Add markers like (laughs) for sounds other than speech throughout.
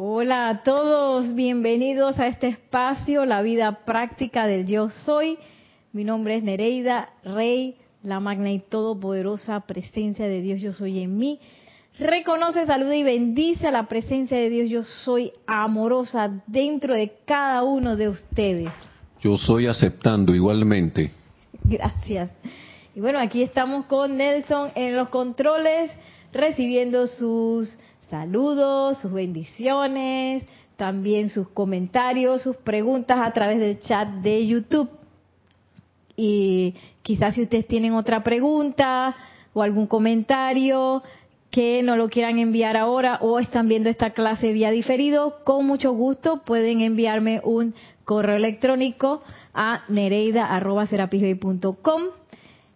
Hola a todos, bienvenidos a este espacio, la vida práctica del yo soy. Mi nombre es Nereida Rey, la magna y todopoderosa presencia de Dios yo soy en mí. Reconoce, saluda y bendice a la presencia de Dios yo soy amorosa dentro de cada uno de ustedes. Yo soy aceptando igualmente. Gracias. Y bueno, aquí estamos con Nelson en los controles, recibiendo sus saludos, sus bendiciones, también sus comentarios, sus preguntas a través del chat de YouTube. Y quizás si ustedes tienen otra pregunta o algún comentario que no lo quieran enviar ahora o están viendo esta clase vía diferido, con mucho gusto pueden enviarme un correo electrónico a nereida.com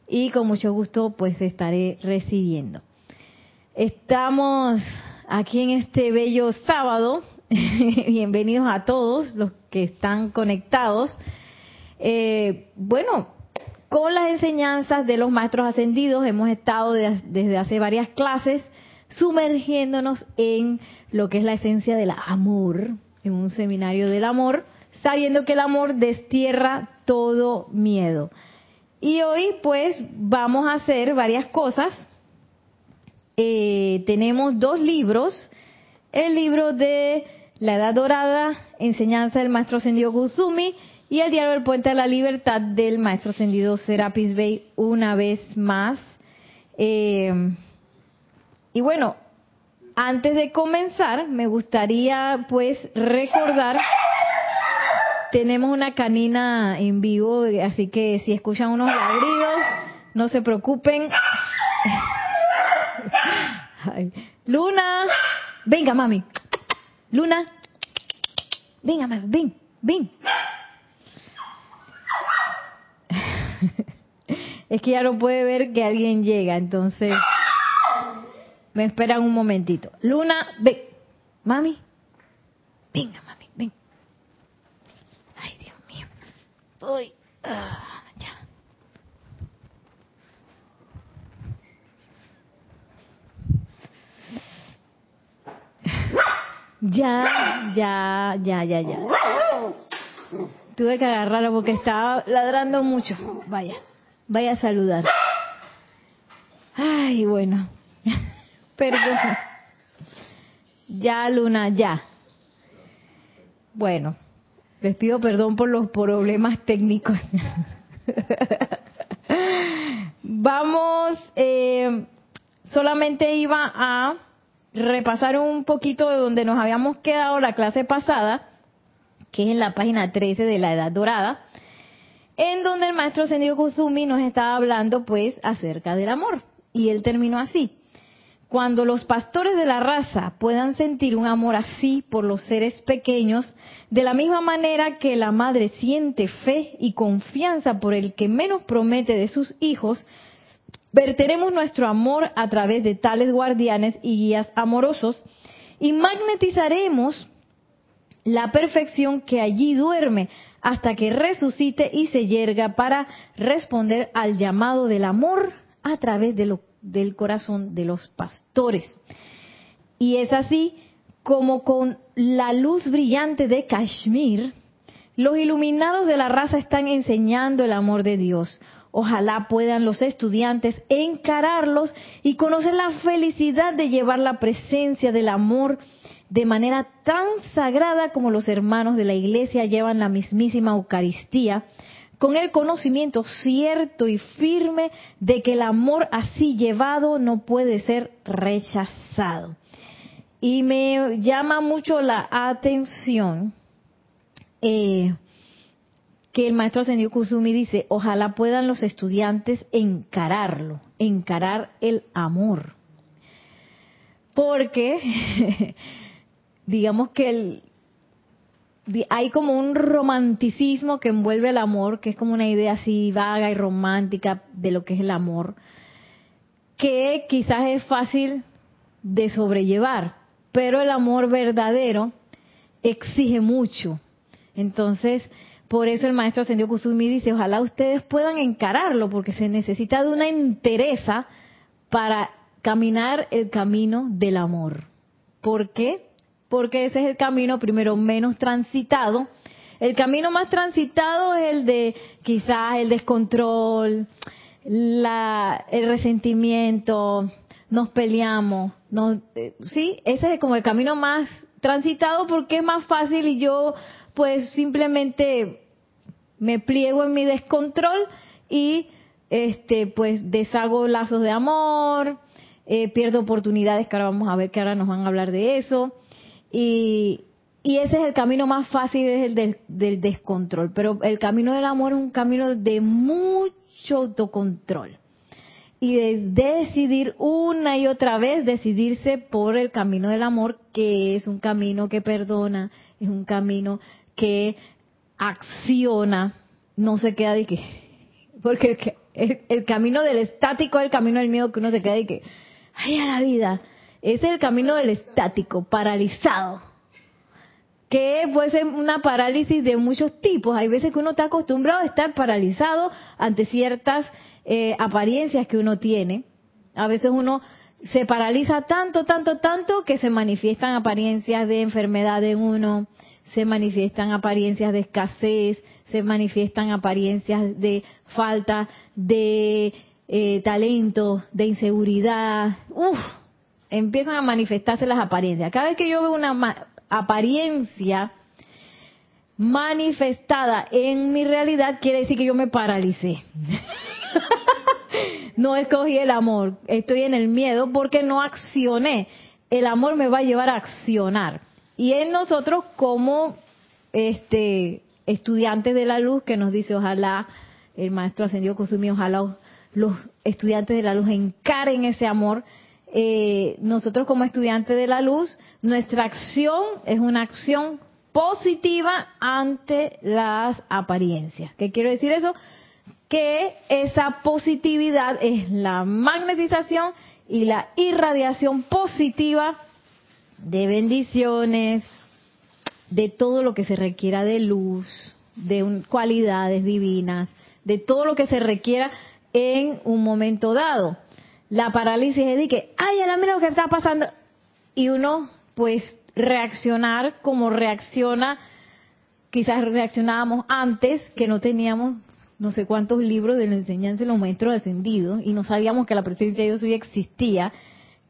y con mucho gusto pues estaré recibiendo. Estamos aquí en este bello sábado. (laughs) Bienvenidos a todos los que están conectados. Eh, bueno, con las enseñanzas de los maestros ascendidos hemos estado desde hace varias clases sumergiéndonos en lo que es la esencia del amor, en un seminario del amor, sabiendo que el amor destierra todo miedo. Y hoy pues vamos a hacer varias cosas eh, tenemos dos libros. El libro de La Edad Dorada, Enseñanza del Maestro Ascendido Guzumi, y el diario del Puente de la Libertad del Maestro Ascendido Serapis Bey, una vez más. Eh, y bueno, antes de comenzar, me gustaría pues recordar, tenemos una canina en vivo, así que si escuchan unos ladridos, no se preocupen. (laughs) Luna, venga mami. Luna, venga mami, ven, ven. (laughs) Es que ya no puede ver que alguien llega, entonces me esperan un momentito. Luna, ven. Mami, venga mami, ven. Ay, Dios mío. Uy. Ya, ya, ya, ya, ya. Tuve que agarrarlo porque estaba ladrando mucho. Vaya, vaya a saludar. Ay, bueno. (laughs) Perdón. Ya, Luna, ya. Bueno, les pido perdón por los problemas técnicos. (laughs) Vamos, eh, solamente iba a repasar un poquito de donde nos habíamos quedado la clase pasada, que es en la página 13 de la Edad Dorada, en donde el maestro Sendio Kusumi nos estaba hablando pues acerca del amor. Y él terminó así. Cuando los pastores de la raza puedan sentir un amor así por los seres pequeños, de la misma manera que la madre siente fe y confianza por el que menos promete de sus hijos, Verteremos nuestro amor a través de tales guardianes y guías amorosos y magnetizaremos la perfección que allí duerme hasta que resucite y se yerga para responder al llamado del amor a través del corazón de los pastores. Y es así como con la luz brillante de Kashmir, los iluminados de la raza están enseñando el amor de Dios. Ojalá puedan los estudiantes encararlos y conocer la felicidad de llevar la presencia del amor de manera tan sagrada como los hermanos de la iglesia llevan la mismísima Eucaristía, con el conocimiento cierto y firme de que el amor así llevado no puede ser rechazado. Y me llama mucho la atención eh, que el maestro Ascendido Kusumi dice, ojalá puedan los estudiantes encararlo, encarar el amor. Porque, (laughs) digamos que hay como un romanticismo que envuelve el amor, que es como una idea así vaga y romántica de lo que es el amor, que quizás es fácil de sobrellevar, pero el amor verdadero exige mucho. Entonces, por eso el maestro Ascendió Kusumi dice, ojalá ustedes puedan encararlo, porque se necesita de una entereza para caminar el camino del amor. Porque porque ese es el camino primero menos transitado. El camino más transitado es el de quizás el descontrol, la, el resentimiento, nos peleamos, eh, sí, ese es como el camino más transitado porque es más fácil y yo pues simplemente me pliego en mi descontrol y este pues deshago lazos de amor, eh, pierdo oportunidades que ahora vamos a ver que ahora nos van a hablar de eso. Y, y ese es el camino más fácil, es el del, del descontrol, pero el camino del amor es un camino de mucho autocontrol. Y de decidir una y otra vez, decidirse por el camino del amor, que es un camino que perdona, es un camino que acciona, no se queda de que, porque el, camino del estático es el camino del miedo que uno se queda de que, ay, a la vida, es el camino del estático, paralizado, que puede ser una parálisis de muchos tipos. Hay veces que uno está acostumbrado a estar paralizado ante ciertas eh, apariencias que uno tiene. A veces uno se paraliza tanto, tanto, tanto que se manifiestan apariencias de enfermedad en uno, se manifiestan apariencias de escasez, se manifiestan apariencias de falta de eh, talento, de inseguridad. Uf, empiezan a manifestarse las apariencias. Cada vez que yo veo una apariencia manifestada en mi realidad, quiere decir que yo me paralicé. (laughs) no escogí el amor, estoy en el miedo porque no accioné. El amor me va a llevar a accionar. Y en nosotros como este estudiantes de la luz que nos dice ojalá el maestro ascendido Kusumi, ojalá los estudiantes de la luz encaren ese amor. Eh, nosotros como estudiantes de la luz, nuestra acción es una acción positiva ante las apariencias. ¿Qué quiero decir eso? que esa positividad es la magnetización y la irradiación positiva de bendiciones, de todo lo que se requiera de luz, de cualidades divinas, de todo lo que se requiera en un momento dado. La parálisis es de que, ay, ahora mira lo que está pasando. Y uno, pues, reaccionar como reacciona, quizás reaccionábamos antes que no teníamos no sé cuántos libros de la enseñanza de los maestros ascendidos y no sabíamos que la presencia de Dios hoy existía,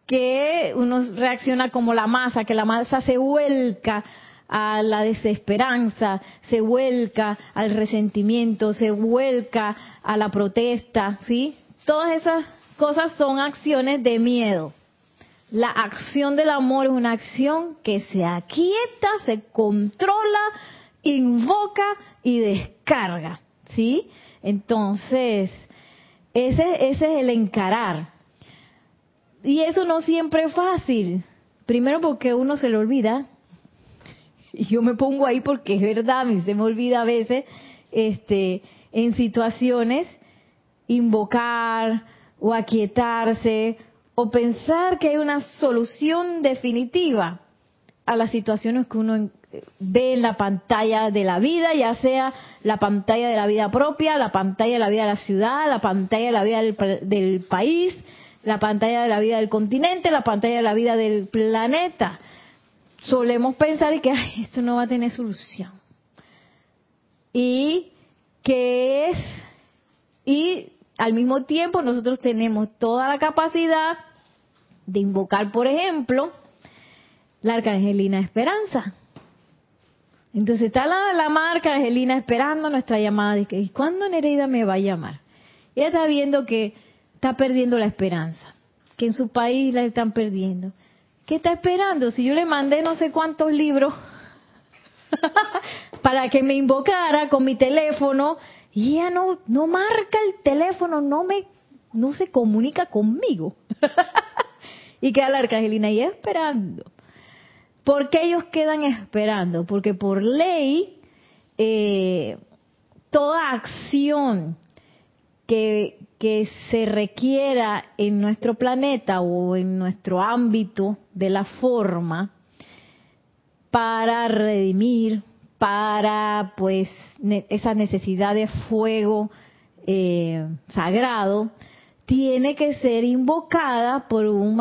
que uno reacciona como la masa, que la masa se vuelca a la desesperanza, se vuelca al resentimiento, se vuelca a la protesta, ¿sí? Todas esas cosas son acciones de miedo. La acción del amor es una acción que se aquieta, se controla, invoca y descarga, ¿sí? Entonces, ese, ese es el encarar. Y eso no siempre es fácil. Primero porque uno se le olvida. Y yo me pongo ahí porque es verdad, se me olvida a veces, este, en situaciones, invocar o aquietarse o pensar que hay una solución definitiva a las situaciones que uno ve en la pantalla de la vida, ya sea la pantalla de la vida propia, la pantalla de la vida de la ciudad, la pantalla de la vida del, país, la pantalla de la vida del continente, la pantalla de la vida del planeta. Solemos pensar que esto no va a tener solución. Y que es, y al mismo tiempo nosotros tenemos toda la capacidad de invocar, por ejemplo, la arcangelina esperanza entonces está la, marca Angelina esperando nuestra llamada. ¿Y cuándo Nereida me va a llamar? Ella está viendo que está perdiendo la esperanza, que en su país la están perdiendo. ¿Qué está esperando? Si yo le mandé no sé cuántos libros (laughs) para que me invocara con mi teléfono y ella no, no marca el teléfono, no me, no se comunica conmigo. (laughs) y queda la arcangelina ahí esperando. ¿Por qué ellos quedan esperando? Porque por ley, eh, toda acción que, se requiera en nuestro planeta o en nuestro ámbito de la forma para redimir, para pues esa necesidad de fuego eh, sagrado, tiene que ser invocada por un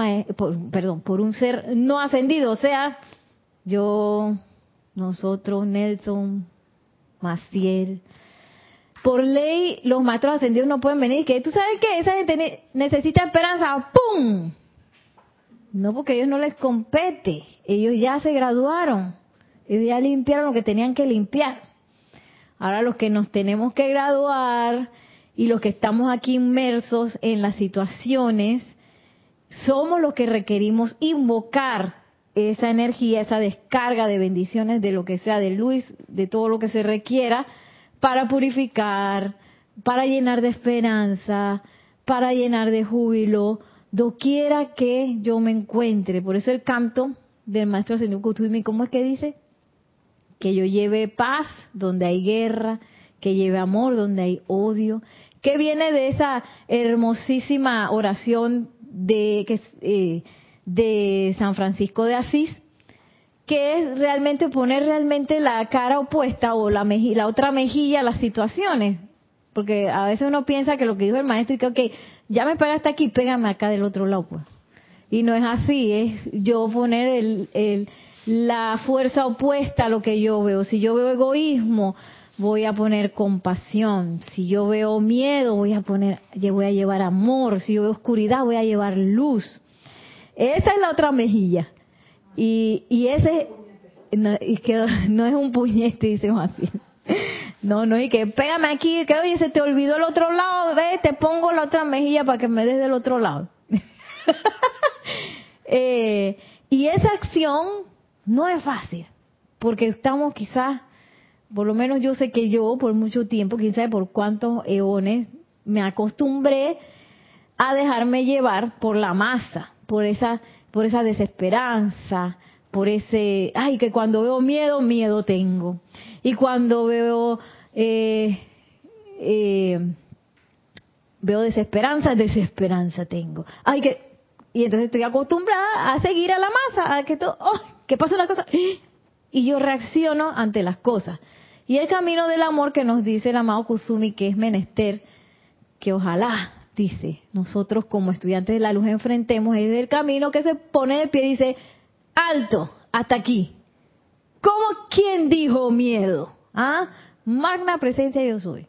perdón, por un ser no ascendido, o sea, yo, nosotros, Nelson, Maciel, por ley los maestros ascendidos no pueden venir, que tú sabes que esa gente necesita esperanza, ¡pum! No, porque a ellos no les compete, ellos ya se graduaron, ellos ya limpiaron lo que tenían que limpiar. Ahora los que nos tenemos que graduar y los que estamos aquí inmersos en las situaciones, somos los que requerimos invocar esa energía, esa descarga de bendiciones, de lo que sea, de luz, de todo lo que se requiera, para purificar, para llenar de esperanza, para llenar de júbilo, doquiera que yo me encuentre. Por eso el canto del maestro Señor Kutumi, ¿cómo es que dice? Que yo lleve paz donde hay guerra, que lleve amor donde hay odio, que viene de esa hermosísima oración de, que, eh, de San Francisco de Asís, que es realmente poner realmente la cara opuesta o la, la otra mejilla a las situaciones. Porque a veces uno piensa que lo que dijo el maestro es que, ok, ya me pegaste aquí, pégame acá del otro lado, pues. Y no es así, es yo poner el, la fuerza opuesta a lo que yo veo. Si yo veo egoísmo, voy a poner compasión. Si yo veo miedo, voy a poner, voy a llevar amor. Si yo veo oscuridad, voy a llevar luz. Esa es la otra mejilla. Y, y ese, no, y que (laughs) no es un puñete, dice así. No, no, y que pégame aquí, que oye, se te olvidó el otro lado, ve, te pongo la otra mejilla para que me des del otro lado. (laughs) eh, y esa acción no es fácil, porque estamos quizás, por lo menos yo sé que yo por mucho tiempo, quién sabe por cuántos eones, me acostumbré a dejarme llevar por la masa, por esa, por esa desesperanza, por ese, ay, que cuando veo miedo, miedo tengo. Y cuando veo, eh, eh, veo desesperanza, desesperanza tengo. Ay, que, y entonces estoy acostumbrada a seguir a la masa, a que todo, oh, que pasa una cosa, y yo reacciono ante las cosas. Y el camino del amor que nos dice el amado Kusumi, que es menester, que ojalá dice, nosotros como estudiantes de la luz enfrentemos, es el camino que se pone de pie y dice, alto, hasta aquí. ¿Cómo quién dijo miedo? ¿Ah? Magna presencia yo soy.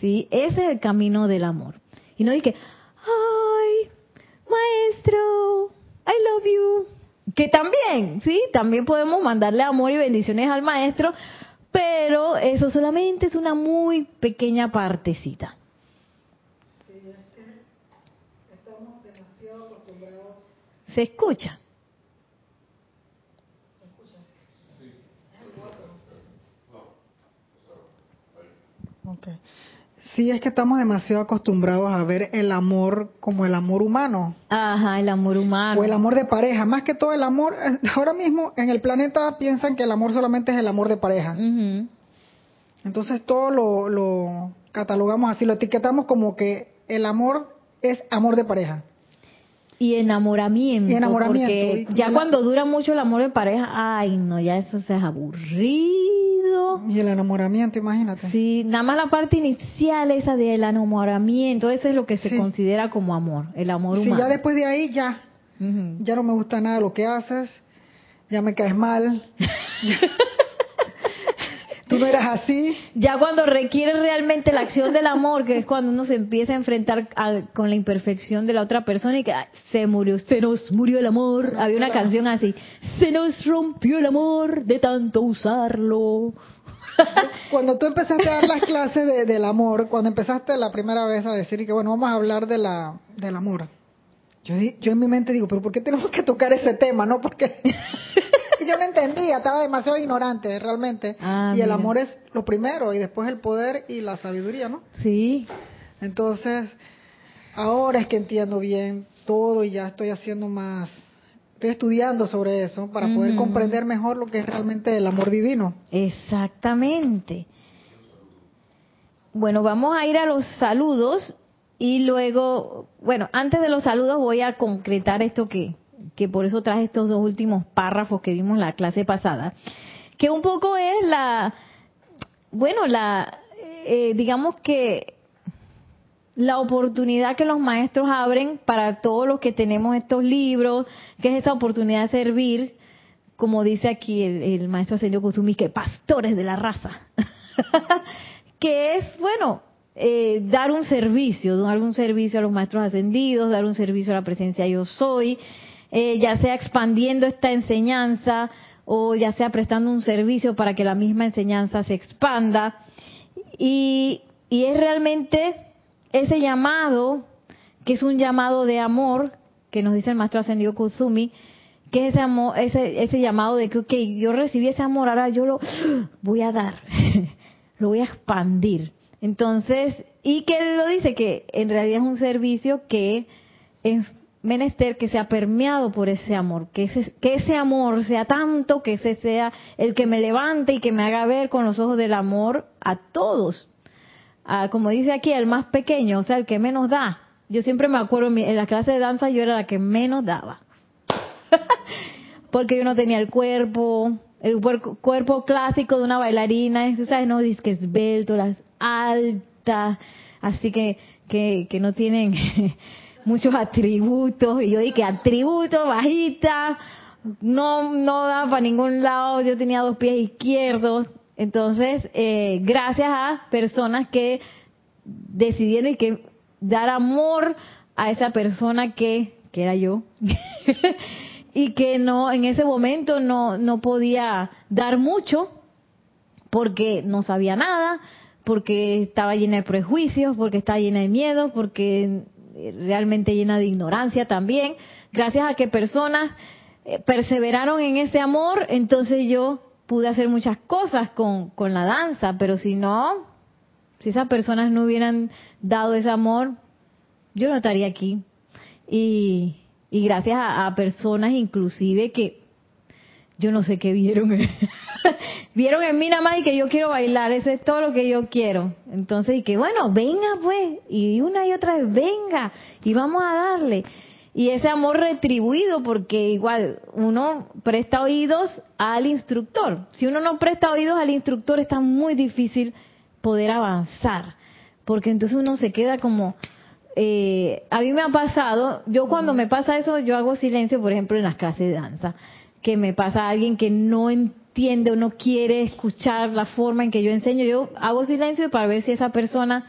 ¿Sí? Ese es el camino del amor. Y no dije, ay, maestro, I love you. Que también, ¿sí? También podemos mandarle amor y bendiciones al maestro, pero eso solamente es una muy pequeña partecita. ¿Se escucha? Okay. Sí, es que estamos demasiado acostumbrados a ver el amor como el amor humano. Ajá, el amor humano. O el amor de pareja. Más que todo el amor, eh, ahora mismo en el planeta piensan que el amor solamente es el amor de pareja. Entonces todo lo, lo catalogamos así, lo etiquetamos como que el amor es amor de pareja. Y enamoramiento. Y enamoramiento. Porque Y ya cuando dura mucho el amor de pareja, ay, no, ya eso se es aburrido. Y el enamoramiento, imagínate. Sí, nada más la parte inicial esa del enamoramiento, eso es lo que se Sí. considera como amor, el amor humano. ya después de ahí, ya, ya no me gusta nada lo que haces, ya me caes mal. (laughs) Tú no eras así. Ya cuando requiere realmente la acción del amor, que es cuando uno se empieza a enfrentar a- con la imperfección de la otra persona y que ay, se murió, se nos murió el amor. Había una canción así, se nos rompió el amor de tanto usarlo. (laughs) Cuando tú empezaste a dar las clases de- del amor, cuando empezaste la primera vez a decir que bueno, vamos a hablar de la, del amor. Yo, yo en mi mente digo, pero ¿por qué tenemos que tocar ese tema? ¿No? Porque (laughs) yo no entendía, estaba demasiado ignorante realmente. Ah, y el mira. amor es lo primero y después el poder y la sabiduría, ¿no? Sí, Entonces, ahora es que entiendo bien todo y ya estoy haciendo más, estoy estudiando sobre eso para poder comprender mejor lo que es realmente el amor divino. exactamente. Bueno, vamos a ir a los saludos y luego, bueno, antes de los saludos voy a concretar esto que, que por eso traje estos dos últimos párrafos que vimos la clase pasada, que un poco es la, bueno, la, eh, digamos que la oportunidad que los maestros abren para todos los que tenemos estos libros, que es esta oportunidad de servir como dice aquí el, maestro Ascendio Kusumi, que pastores de la raza, (laughs) que es, bueno, eh, dar un servicio, dar un servicio a los maestros ascendidos, dar un servicio a la presencia yo soy, eh, ya sea expandiendo esta enseñanza o ya sea prestando un servicio para que la misma enseñanza se expanda. Y, y es realmente ese llamado, que es un llamado de amor, que nos dice el maestro ascendido Kuzumi, que es ese, amor, ese, ese llamado de que, ok, yo recibí ese amor, ahora yo lo voy a dar, (laughs) lo voy a expandir. Entonces, y que lo dice, que en realidad es un servicio que es menester que sea permeado por ese amor, que ese, que ese amor sea tanto, que ese sea el que me levante y que me haga ver con los ojos del amor a todos. como dice aquí, el más pequeño, o sea, el que menos da. Yo siempre me acuerdo, en la clase de danza yo era la que menos daba. (laughs) porque yo no tenía el cuerpo, el cuerpo, clásico de una bailarina, tú sabes, no, dice que esbelto, las altas, así que, que, que no tienen (laughs) muchos atributos, y yo dije, atributos, bajita, no, no daba para ningún lado, yo tenía dos pies izquierdos, entonces, eh, gracias a personas que decidieron que dar amor a esa persona que, que era yo, (laughs) y que no en ese momento no, no podía dar mucho porque no sabía nada, porque estaba llena de prejuicios, porque estaba llena de miedo, porque realmente llena de ignorancia también. Gracias a que personas eh, perseveraron en ese amor, entonces yo pude hacer muchas cosas con, con la danza, pero si no, si esas personas no hubieran dado ese amor, yo no estaría aquí. Y, y gracias a, personas inclusive que yo no sé qué vieron. (laughs) (laughs) vieron en mí nada más y que yo quiero bailar, eso es todo lo que yo quiero. Entonces, y que bueno, venga pues, y una y otra vez, venga, y vamos a darle. Y ese amor retribuido, porque igual uno presta oídos al instructor. Si uno no presta oídos al instructor, está muy difícil poder avanzar, porque entonces uno se queda como, eh, a mí me ha pasado, yo cuando me pasa eso, yo hago silencio, por ejemplo, en las clases de danza, que me pasa a alguien que no entiende o no quiere escuchar la forma en que yo enseño, yo hago silencio para ver si esa persona,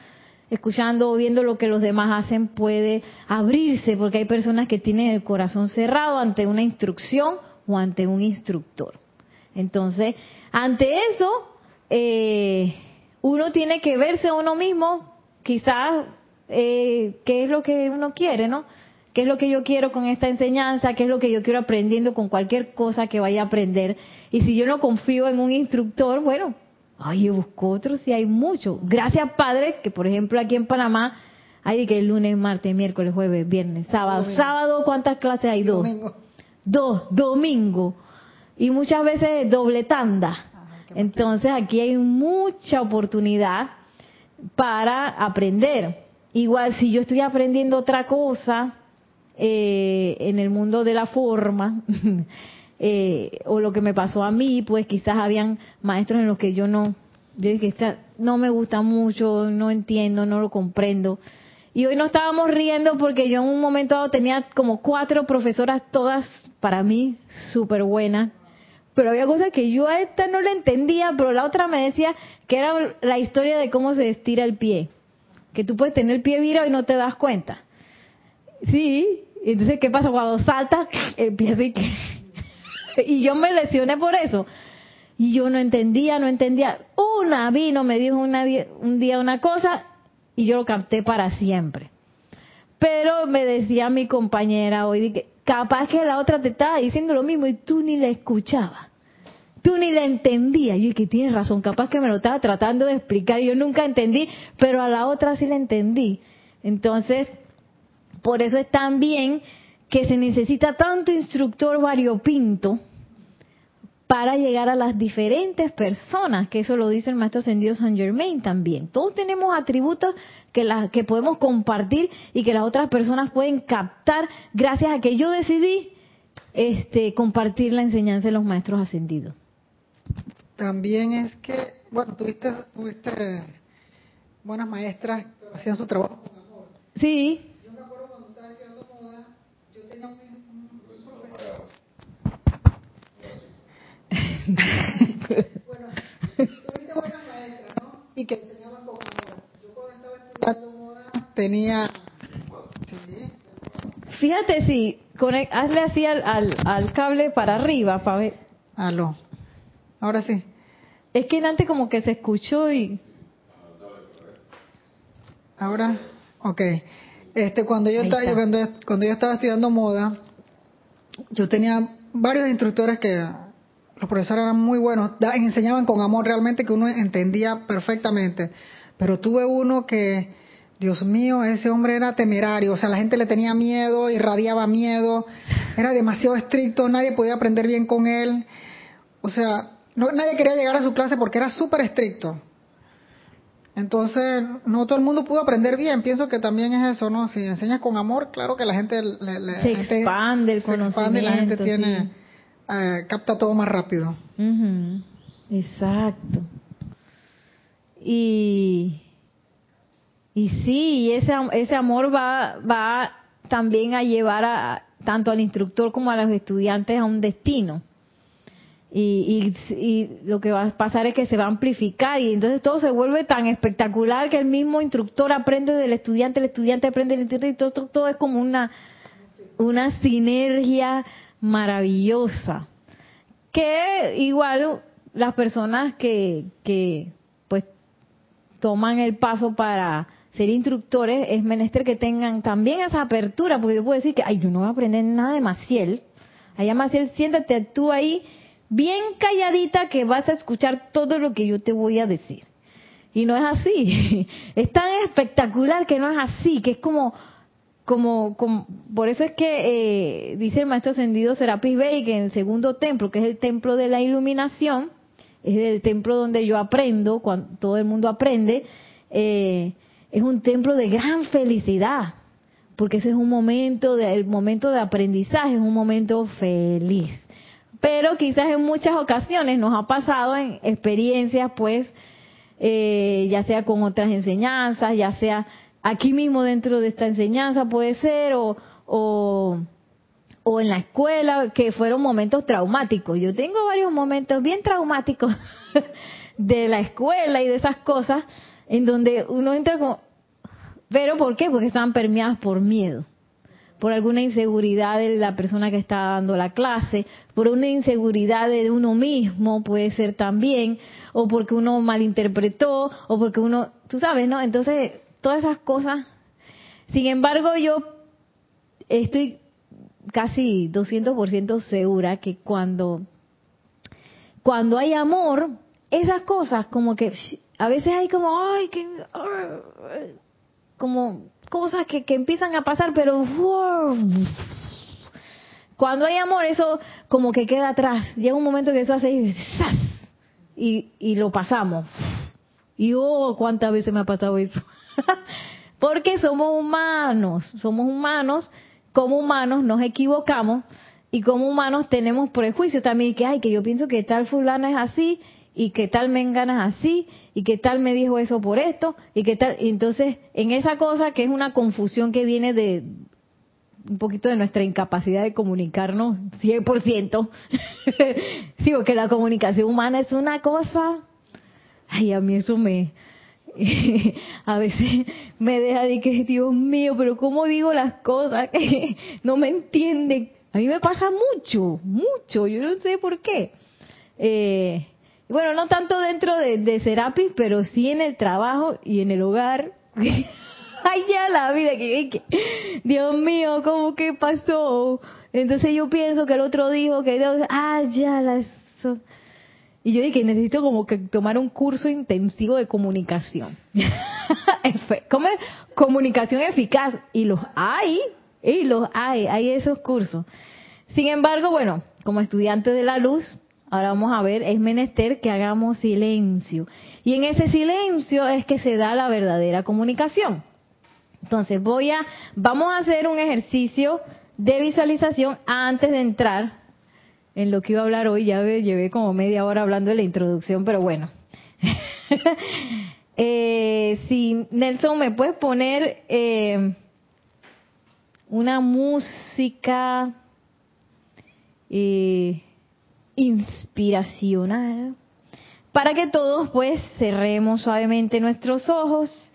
escuchando o viendo lo que los demás hacen, puede abrirse, porque hay personas que tienen el corazón cerrado ante una instrucción o ante un instructor. Entonces, ante eso, eh, uno tiene que verse a uno mismo, quizás eh, qué es lo que uno quiere, ¿no? ¿Qué es lo que yo quiero con esta enseñanza? ¿Qué es lo que yo quiero aprendiendo con cualquier cosa que vaya a aprender? Y si yo no confío en un instructor, bueno, ay, yo busco otro si hay mucho. Gracias, Padre, que por ejemplo aquí en Panamá hay que el lunes, martes, miércoles, jueves, viernes, sábado. Sábado, ¿cuántas clases hay? Dos. Domingo. Dos, domingo. Y muchas veces doble tanda. Entonces aquí hay mucha oportunidad para aprender. Igual si yo estoy aprendiendo otra cosa eh, en el mundo de la forma, (laughs) eh, o lo que me pasó a mí, pues quizás habían maestros en los que yo no, yo dije, no me gusta mucho, no entiendo, no lo comprendo. Y hoy no estábamos riendo porque yo en un momento dado tenía como cuatro profesoras, todas para mí súper buenas. Pero había cosas que yo a esta no la entendía, pero la otra me decía que era la historia de cómo se estira el pie que tú puedes tener el pie virado y no te das cuenta. Sí, entonces, ¿qué pasa cuando pie así que... y yo me lesioné por eso. Y yo no entendía, no entendía. Una vino, me dijo una, un día una cosa y yo lo capté para siempre. Pero me decía mi compañera hoy, que capaz que la otra te estaba diciendo lo mismo y tú ni la escuchabas tú ni la entendías. Y que tienes razón, capaz que me lo estaba tratando de explicar, yo nunca entendí, pero a la otra sí la entendí. Entonces, por eso es tan bien que se necesita tanto instructor variopinto para llegar a las diferentes personas, que eso lo dice el maestro ascendido San Germain también. Todos tenemos atributos que, que podemos compartir y que las otras personas pueden captar gracias a que yo decidí este, compartir la enseñanza de los maestros ascendidos también es que, bueno, tuviste, tuviste buenas maestras que hacían su trabajo con amor. Sí. Yo me acuerdo cuando estaba estudiando moda, yo tenía un, profesor. Bueno, tuviste buenas maestras, ¿no? Y que enseñaban con amor. Yo cuando estaba estudiando moda tenía... Sí. Fíjate si conec- hazle así al, al, al cable para arriba para ver. Aló. Ahora sí. Es que antes como que se escuchó y Ahora, ok. Este, cuando yo estaba, está. cuando, cuando yo estaba estudiando moda, yo tenía varios instructores que los profesores eran muy buenos, da- enseñaban con amor realmente que uno entendía perfectamente. Pero tuve uno que, Dios mío, ese hombre era temerario, o sea, la gente le tenía miedo, irradiaba miedo, era demasiado estricto, nadie podía aprender bien con él. O sea, no, nadie quería llegar a su clase porque era súper estricto. Entonces, no todo el mundo pudo aprender bien. Pienso que también es eso, ¿no? Si enseñas con amor, claro que la gente le, le- Se la gente expande el se expande y la gente tiene sí. Eh, capta todo más rápido. Exacto. Y, y sí, ese, ese amor va, va también a llevar a, tanto al instructor como a los estudiantes a un destino. Y, y, y lo que va a pasar es que se va a amplificar y entonces todo se vuelve tan espectacular que el mismo instructor aprende del estudiante, el estudiante aprende del instructor y todo, todo, todo es como una, una sinergia maravillosa que igual las personas que, que pues toman el paso para ser instructores es menester que tengan también esa apertura, porque yo puedo decir que, ay, yo no voy a aprender nada de Maciel. Allá Maciel, siéntate tú ahí bien calladita que vas a escuchar todo lo que yo te voy a decir. Y no es así. (laughs) Es tan espectacular que no es así, que es como, como, por eso es que eh, dice el maestro ascendido Serapis Bey que en el segundo templo, que es el templo de la iluminación, es el templo donde yo aprendo, cuando todo el mundo aprende, eh, es un templo de gran felicidad, porque ese es un momento, de, el momento de aprendizaje, es un momento feliz. Pero quizás en muchas ocasiones nos ha pasado en experiencias, pues, eh, ya sea con otras enseñanzas, ya sea aquí mismo dentro de esta enseñanza puede ser, o, o, en la escuela, que fueron momentos traumáticos. Yo tengo varios momentos bien traumáticos (laughs) de la escuela y de esas cosas, en donde uno entra como... ¿Pero por qué? Porque estaban permeadas por miedo por alguna inseguridad de la persona que está dando la clase, por una inseguridad de uno mismo, puede ser también, o porque uno malinterpretó, o porque uno, tú sabes, ¿no? Entonces, todas esas cosas. Sin embargo, yo estoy casi 200% segura que cuando, cuando hay amor, esas cosas como que a veces hay como, ay, que, como cosas que, que empiezan a pasar, pero cuando hay amor eso como que queda atrás. Llega un momento que eso hace y, y, y lo pasamos. Y oh, cuántas veces me ha pasado eso. (laughs) Porque somos humanos, somos humanos, como humanos nos equivocamos y como humanos tenemos prejuicios también que ay que yo pienso que tal fulana es así y que tal mengana es así y que tal me dijo eso por esto y que tal y entonces en esa cosa que es una confusión que viene de un poquito de nuestra incapacidad de comunicarnos 100%. (laughs) sí, porque la comunicación humana es una cosa ay, a mí eso me (laughs) a veces me deja de que Dios mío, pero cómo digo las cosas que (laughs) no me entienden. A mí me pasa mucho, mucho, yo no sé por qué. Eh, bueno, no tanto dentro de, Serapis, pero sí en el trabajo y en el hogar. (laughs) Ay, ya la vida, que, Dios mío, ¿cómo que pasó? Entonces yo pienso que el otro dijo que Dios, ah, ya la... Y yo dije, necesito como que tomar un curso intensivo de comunicación. (laughs) ¿Cómo es? Comunicación eficaz. Y los hay, y los hay, hay esos cursos. Sin embargo, bueno, como estudiantes de la luz, ahora vamos a ver, es menester que hagamos silencio. Y en ese silencio es que se da la verdadera comunicación. Entonces voy a, vamos a hacer un ejercicio de visualización antes de entrar en lo que iba a hablar hoy. Ya llevé como media hora hablando de la introducción, pero bueno. (laughs) Eh, si Nelson me puedes poner eh, una música, eh, inspiracional para que todos pues cerremos suavemente nuestros ojos,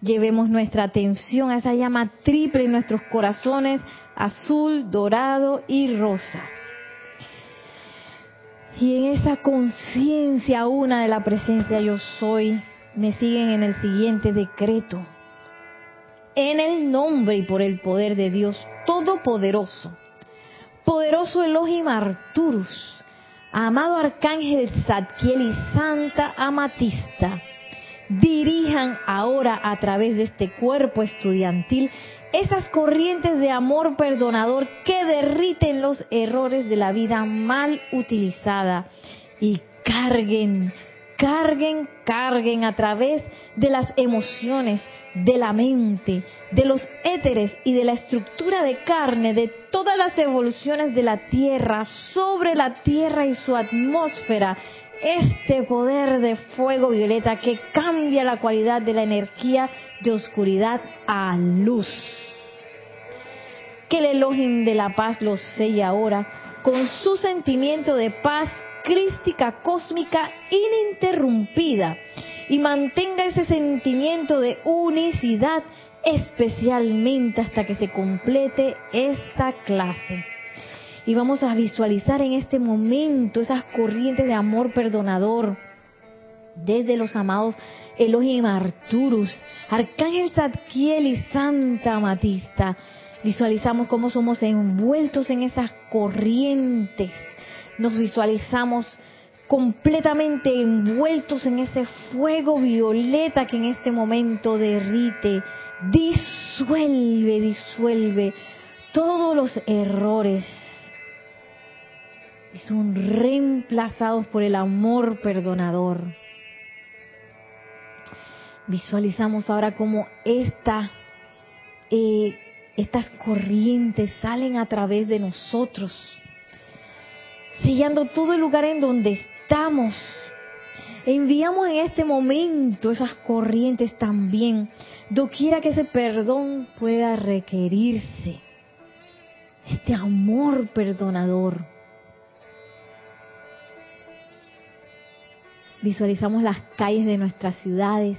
llevemos nuestra atención a esa llama triple en nuestros corazones, azul, dorado y rosa. Y en esa conciencia una de la presencia yo soy, me siguen en el siguiente decreto. En el nombre y por el poder de Dios Todopoderoso, poderoso Elohim Arturus, amado Arcángel Zadkiel y Santa Amatista, dirijan ahora a través de este cuerpo estudiantil esas corrientes de amor perdonador que derriten los errores de la vida mal utilizada y carguen, carguen, carguen a través de las emociones, de la mente, de los éteres y de la estructura de carne de todas las evoluciones de la Tierra sobre la Tierra y su atmósfera este poder de fuego violeta que cambia la cualidad de la energía de oscuridad a luz que el Elohim de la paz los selle ahora con su sentimiento de paz crística cósmica ininterrumpida y mantenga ese sentimiento de unicidad especialmente hasta que se complete esta clase. Y vamos a visualizar en este momento esas corrientes de amor perdonador desde los amados Elohim Arturus, Arcángel Zadkiel y Santa Matista, Visualizamos cómo somos envueltos en esas corrientes. Nos visualizamos completamente envueltos en ese fuego violeta que en este momento derrite, disuelve, disuelve todos los errores y son reemplazados por el amor perdonador. Visualizamos ahora cómo esta eh, estas corrientes salen a través de nosotros, sellando todo el lugar en donde estamos. Enviamos en este momento esas corrientes también, doquiera que ese perdón pueda requerirse, este amor perdonador. Visualizamos las calles de nuestras ciudades,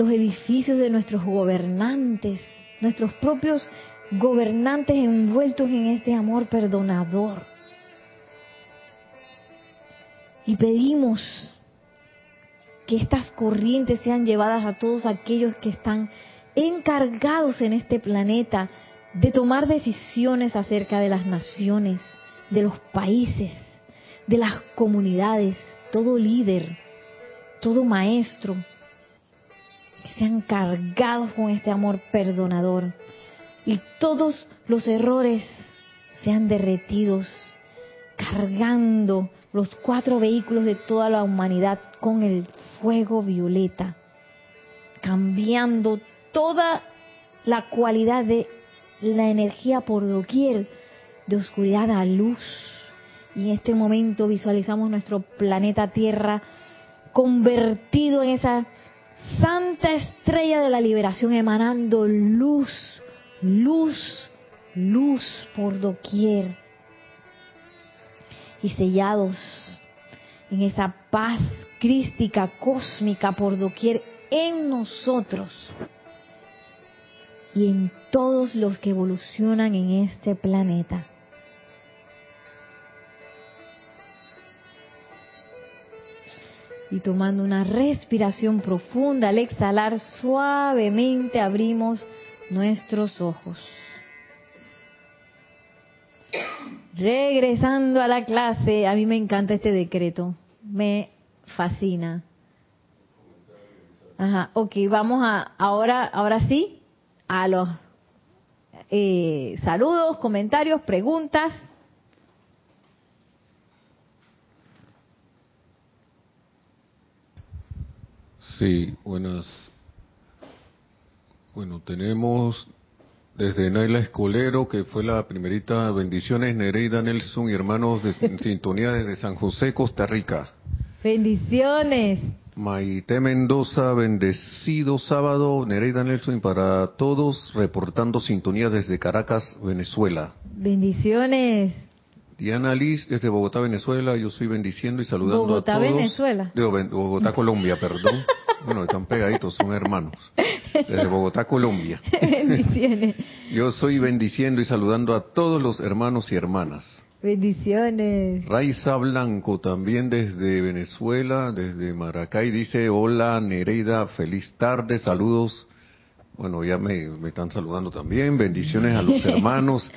los edificios de nuestros gobernantes, nuestros propios gobernantes envueltos en este amor perdonador. Y pedimos que estas corrientes sean llevadas a todos aquellos que están encargados en este planeta de tomar decisiones acerca de las naciones, de los países, de las comunidades, todo líder, todo maestro, sean cargados con este amor perdonador y todos los errores sean derretidos, cargando los cuatro vehículos de toda la humanidad con el fuego violeta, cambiando toda la cualidad de la energía por doquier, de oscuridad a luz. Y en este momento visualizamos nuestro planeta Tierra convertido en esa Santa estrella de la liberación emanando luz, luz, luz por doquier. Y sellados en esa paz crística, cósmica por doquier en nosotros y en todos los que evolucionan en este planeta. Y tomando una respiración profunda, al exhalar suavemente abrimos nuestros ojos. Regresando a la clase, a mí me encanta este decreto, me fascina. Ajá, ok, vamos a ahora, ahora sí, a los eh, saludos, comentarios, preguntas. Sí, buenas. Bueno, tenemos desde Naila Escolero, que fue la primerita, bendiciones Nereida Nelson y hermanos de (laughs) sintonía desde San José, Costa Rica. Bendiciones. Maite Mendoza, bendecido sábado, Nereida Nelson para todos, reportando sintonía desde Caracas, Venezuela. Bendiciones. Diana Liz desde Bogotá, Venezuela. Yo soy bendiciendo y saludando Bogotá, a todos. Venezuela. Digo, Ben- Bogotá, Colombia, perdón. (laughs) Bueno, están pegaditos, son hermanos. Desde Bogotá, Colombia. (laughs) Bendiciones. Yo soy bendiciendo y saludando a todos los hermanos y hermanas. Bendiciones. Raiza Blanco, también desde Venezuela, desde Maracay, dice, hola Nereida, feliz tarde, saludos. Bueno, ya me, me están saludando también. Bendiciones a los (laughs) hermanos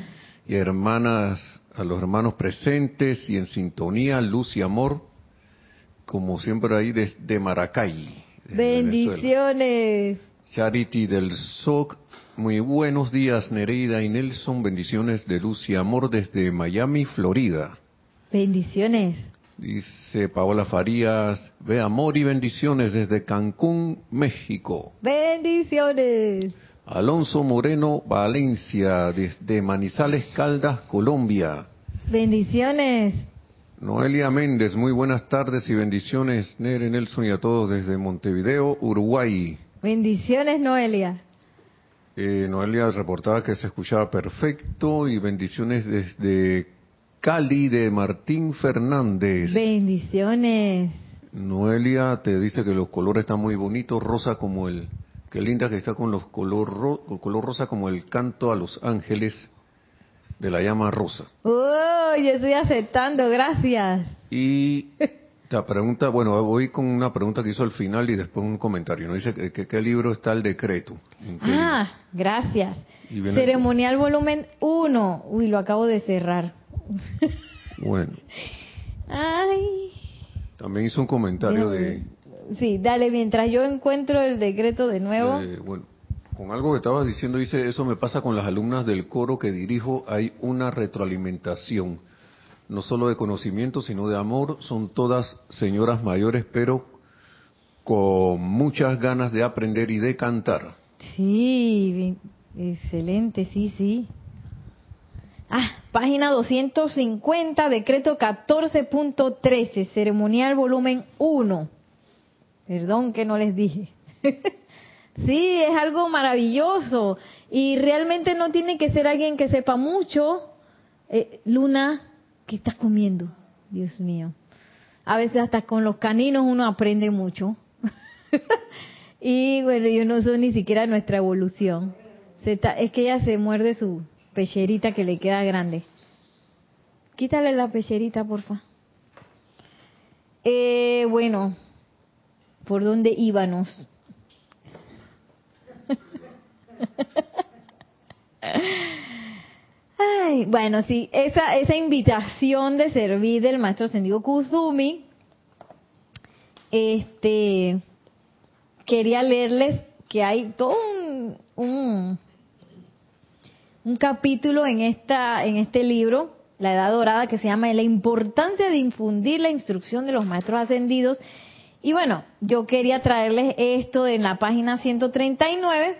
y hermanas, a los hermanos presentes y en sintonía, luz y amor, como siempre ahí desde Maracay. Bendiciones. Charity del SOC, muy buenos días Nereida y Nelson, bendiciones de luz y amor desde Miami, Florida. Bendiciones. Dice Paola Farías, ve amor y bendiciones desde Cancún, México. Bendiciones. Alonso Moreno Valencia, desde Manizales Caldas, Colombia. Bendiciones. Noelia Méndez, muy buenas tardes y bendiciones, Nere Nelson y a todos desde Montevideo, Uruguay. Bendiciones, Noelia. Eh, Noelia reportaba que se escuchaba perfecto y bendiciones desde Cali de Martín Fernández. Bendiciones. Noelia te dice que los colores están muy bonitos, rosa como el, qué linda que está con los color, color rosa como el canto a los ángeles de la llama rosa. Oh, yo estoy aceptando, gracias. Y (laughs) la pregunta, bueno, voy con una pregunta que hizo al final y después un comentario. ¿no? Dice que, que- qué libro está el decreto. ¿En qué Ah, gracias. Y viene- Ceremonial volumen 1. Uy, lo acabo de cerrar. libro? Bueno, (laughs) Ay. también hizo un comentario de, Sí, dale, mientras yo encuentro el decreto de nuevo. Eh, bueno, con algo que estabas diciendo, dice, eso me pasa con las alumnas del coro que dirijo, hay una retroalimentación, no solo de conocimiento, sino de amor, son todas señoras mayores, pero con muchas ganas de aprender y de cantar. Sí, excelente, sí, sí. Ah, página 250, decreto 14.13, ceremonial volumen 1. Perdón que no les dije. (laughs) sí, es algo maravilloso y realmente no tiene que ser alguien que sepa mucho. Eh, Luna, ¿qué estás comiendo? Dios mío. A veces hasta con los caninos uno aprende mucho. (laughs) y bueno, yo no soy ni siquiera nuestra evolución. Se es que ella se muerde su pecherita que le queda grande. Quítale la pecherita, porfa. Eh, bueno, ¿por dónde íbamos? Ay, bueno, sí, esa, esa invitación de servir del maestro ascendido Kuzumi, este, quería leerles que hay todo un, un, un capítulo en esta, en este libro, La Edad Dorada, que se llama La importancia de infundir la instrucción de los maestros ascendidos. Y bueno, yo quería traerles esto en la página 139,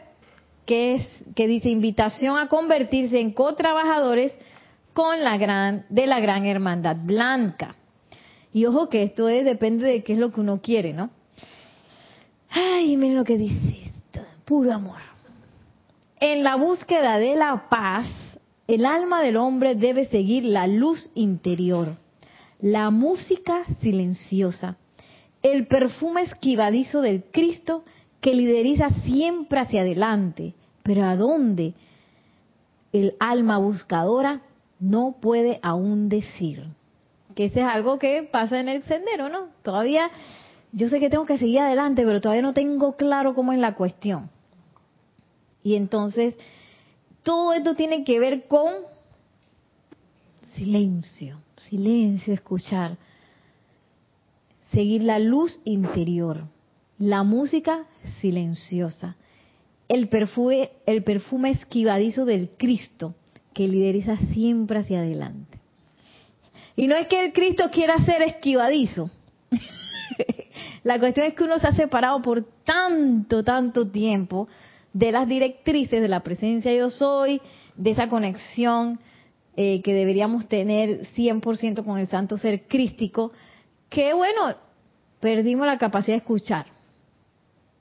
que es que dice invitación a convertirse en co-trabajadores con la gran de la gran hermandad blanca. Y ojo que esto es, depende de qué es lo que uno quiere, ¿no? Ay, miren lo que dice esto, puro amor. En la búsqueda de la paz, el alma del hombre debe seguir la luz interior, la música silenciosa, el perfume esquivadizo del Cristo que lideriza siempre hacia adelante, pero a dónde el alma buscadora no puede aún decir. Que ese es algo que pasa en el sendero, ¿no? Todavía yo sé que tengo que seguir adelante, pero todavía no tengo claro cómo es la cuestión. Y entonces, todo esto tiene que ver con silencio, silencio, escuchar, seguir la luz interior, la música silenciosa, el perfume, el perfume esquivadizo del Cristo que lideriza siempre hacia adelante. Y no es que el Cristo quiera ser esquivadizo. (laughs) La cuestión es que uno se ha separado por tanto, tanto tiempo de las directrices de la presencia yo soy, de esa conexión eh, que deberíamos tener 100% con el santo ser crístico, que bueno, perdimos la capacidad de escuchar.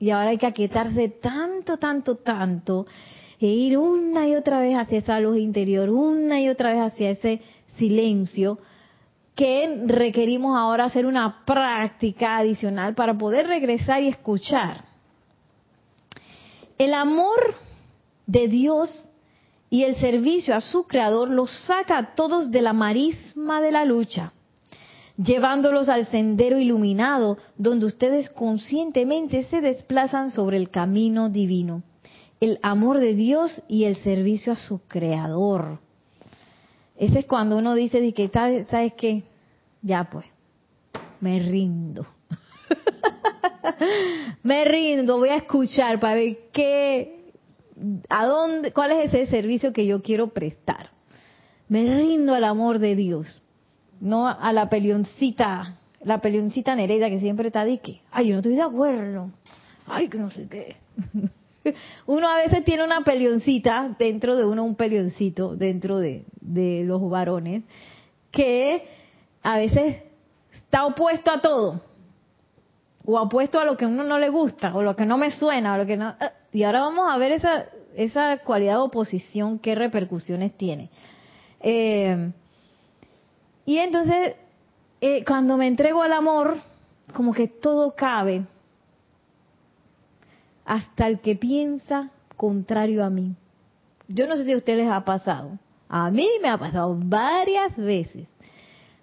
Y ahora hay que aquietarse tanto, tanto, tanto, e ir una y otra vez hacia esa luz interior, una y otra vez hacia ese silencio, que requerimos ahora hacer una práctica adicional para poder regresar y escuchar. El amor de Dios y el servicio a su creador los saca a todos de la marisma de la lucha, llevándolos al sendero iluminado donde ustedes conscientemente se desplazan sobre el camino divino. El amor de Dios y el servicio a su creador. Ese es cuando uno dice, que, ¿sabes qué? Ya pues, me rindo. (laughs) me rindo, voy a escuchar para ver qué, a dónde, cuál es ese servicio que yo quiero prestar. Me rindo al amor de Dios, no a la pelioncita, la pelioncita Nereida que siempre está de que, ay, yo no estoy de acuerdo, ay, que no sé qué. (laughs) Uno a veces tiene una pelioncita dentro de uno, un pelioncito dentro de, de los varones, que a veces está opuesto a todo o opuesto a lo que a uno no le gusta, o lo que no me suena, o lo que no... Eh, y ahora vamos a ver esa, esa cualidad de oposición, qué repercusiones tiene. Eh, y entonces, eh, cuando me entrego al amor, como que todo cabe, hasta el que piensa contrario a mí. Yo no sé si a ustedes les ha pasado. A mí me ha pasado varias veces.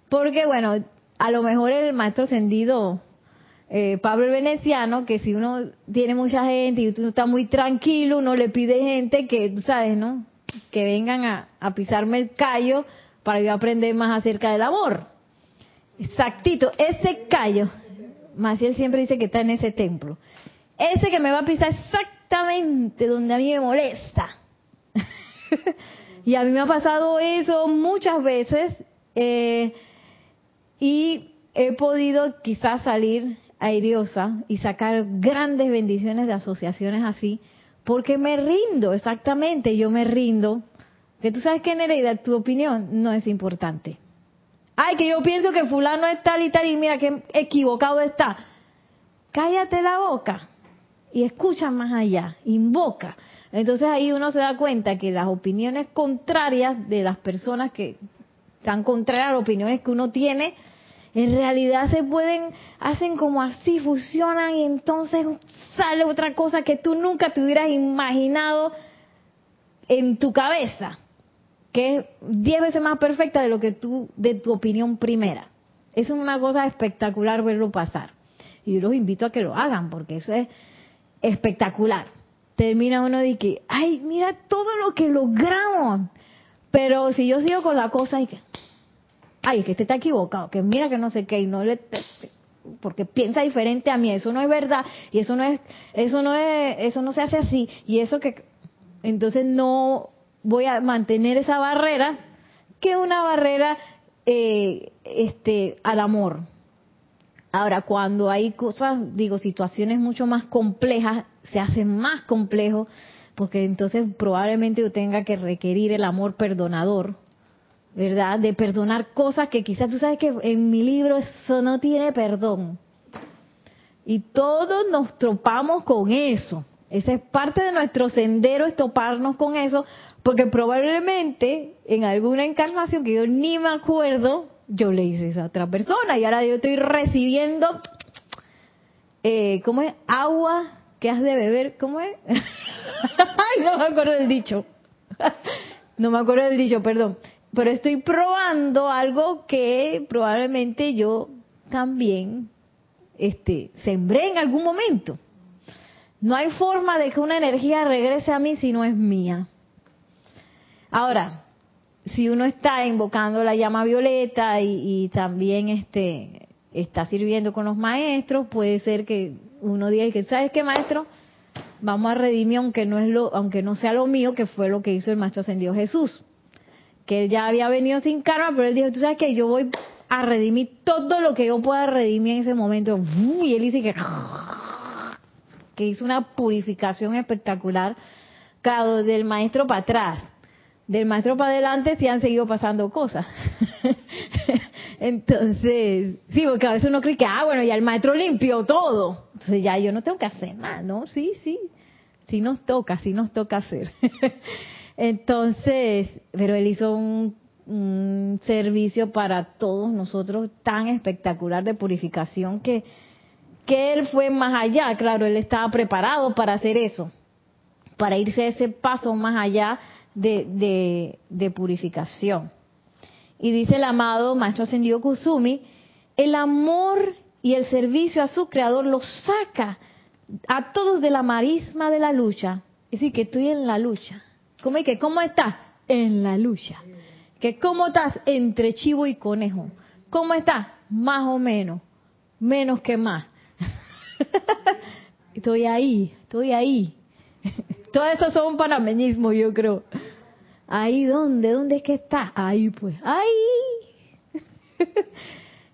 Porque, bueno, a lo mejor el maestro ascendido eh, Pablo el Veneciano, que si uno tiene mucha gente y uno está muy tranquilo, uno le pide gente que, tú sabes, ¿no? Que vengan a, pisarme el callo para yo aprender más acerca del amor. Exactito, ese callo, Maciel siempre dice que está en ese templo. Ese que me va a pisar exactamente donde a mí me molesta. (laughs) y a mí me ha pasado eso muchas veces eh, y he podido quizás salir airiosa y sacar grandes bendiciones de asociaciones así, porque me rindo, exactamente, yo me rindo. Que tú sabes que Nereida, tu opinión no es importante. Ay, que yo pienso que fulano es tal y tal y mira que equivocado está. Cállate la boca y escucha más allá, invoca. Entonces ahí uno se da cuenta que las opiniones contrarias de las personas que están contrarias a las opiniones que uno tiene, en realidad se pueden, hacen como así, fusionan y entonces sale otra cosa que tú nunca te hubieras imaginado en tu cabeza, que es diez veces más perfecta de lo que tú, de tu opinión primera. Es una cosa espectacular verlo pasar. Y yo los invito a que lo hagan, porque eso es espectacular. Termina uno de que, ay, mira todo lo que logramos. Pero si yo sigo con la cosa y que, ay, que este está equivocado, que mira que no sé qué, y no le porque piensa diferente a mí, eso no es verdad, y eso no es, eso no es, eso no se hace así, y eso que entonces no voy a mantener esa barrera, que una barrera eh, este al amor. Ahora, cuando hay cosas, digo, situaciones mucho más complejas, se hace más complejo, porque entonces probablemente yo tenga que requerir el amor perdonador, ¿verdad? De perdonar cosas que quizás tú sabes que en mi libro eso no tiene perdón. Y todos nos tropamos con eso. Esa es parte de nuestro sendero, es toparnos con eso, porque probablemente en alguna encarnación que yo ni me acuerdo, yo le hice a esa otra persona y ahora yo estoy recibiendo, eh, ¿cómo es? Agua que has de beber, ¿cómo es? (laughs) Ay, no me acuerdo del dicho. no me acuerdo del dicho, perdón pero estoy probando algo que probablemente yo también este, sembré en algún momento. No hay forma de que una energía regrese a mí si no es mía. Ahora, si uno está invocando la llama violeta y, también este, está sirviendo con los maestros, puede ser que uno diga que, ¿sabes qué, maestro? Vamos a redimir aunque no, es lo, aunque no sea lo mío, que fue lo que hizo el maestro ascendido Jesús que él ya había venido sin karma, pero él dijo, tú sabes que yo voy a redimir todo lo que yo pueda redimir en ese momento. Y él dice que, que hizo una purificación espectacular. Claro, del maestro para atrás. Del maestro para adelante sí han seguido pasando cosas. (laughs) Entonces, sí, porque a veces uno cree que, ah, bueno, ya el maestro limpió todo. Entonces ya yo no tengo que hacer nada, ¿no? Sí, sí. Sí nos toca, sí nos toca hacer. (laughs) Entonces, pero él hizo un, un servicio para todos nosotros tan espectacular de purificación que, que él fue más allá, claro, él estaba preparado para hacer eso, para irse ese paso más allá de, de, purificación. Y dice el amado Maestro Ascendido Kusumi, el amor y el servicio a su creador los saca a todos de la marisma de la lucha. Es decir, que estoy en la lucha. ¿Cómo es que? ¿Cómo estás? En la lucha. ¿Que cómo estás? Entre chivo y conejo. ¿Cómo estás? Más o menos. Menos que más. (laughs) estoy ahí, estoy ahí. (laughs) Todo eso son panameñismos, yo creo. Ahí, ¿dónde? ¿Dónde es que está? Ahí, pues. Ahí. (laughs)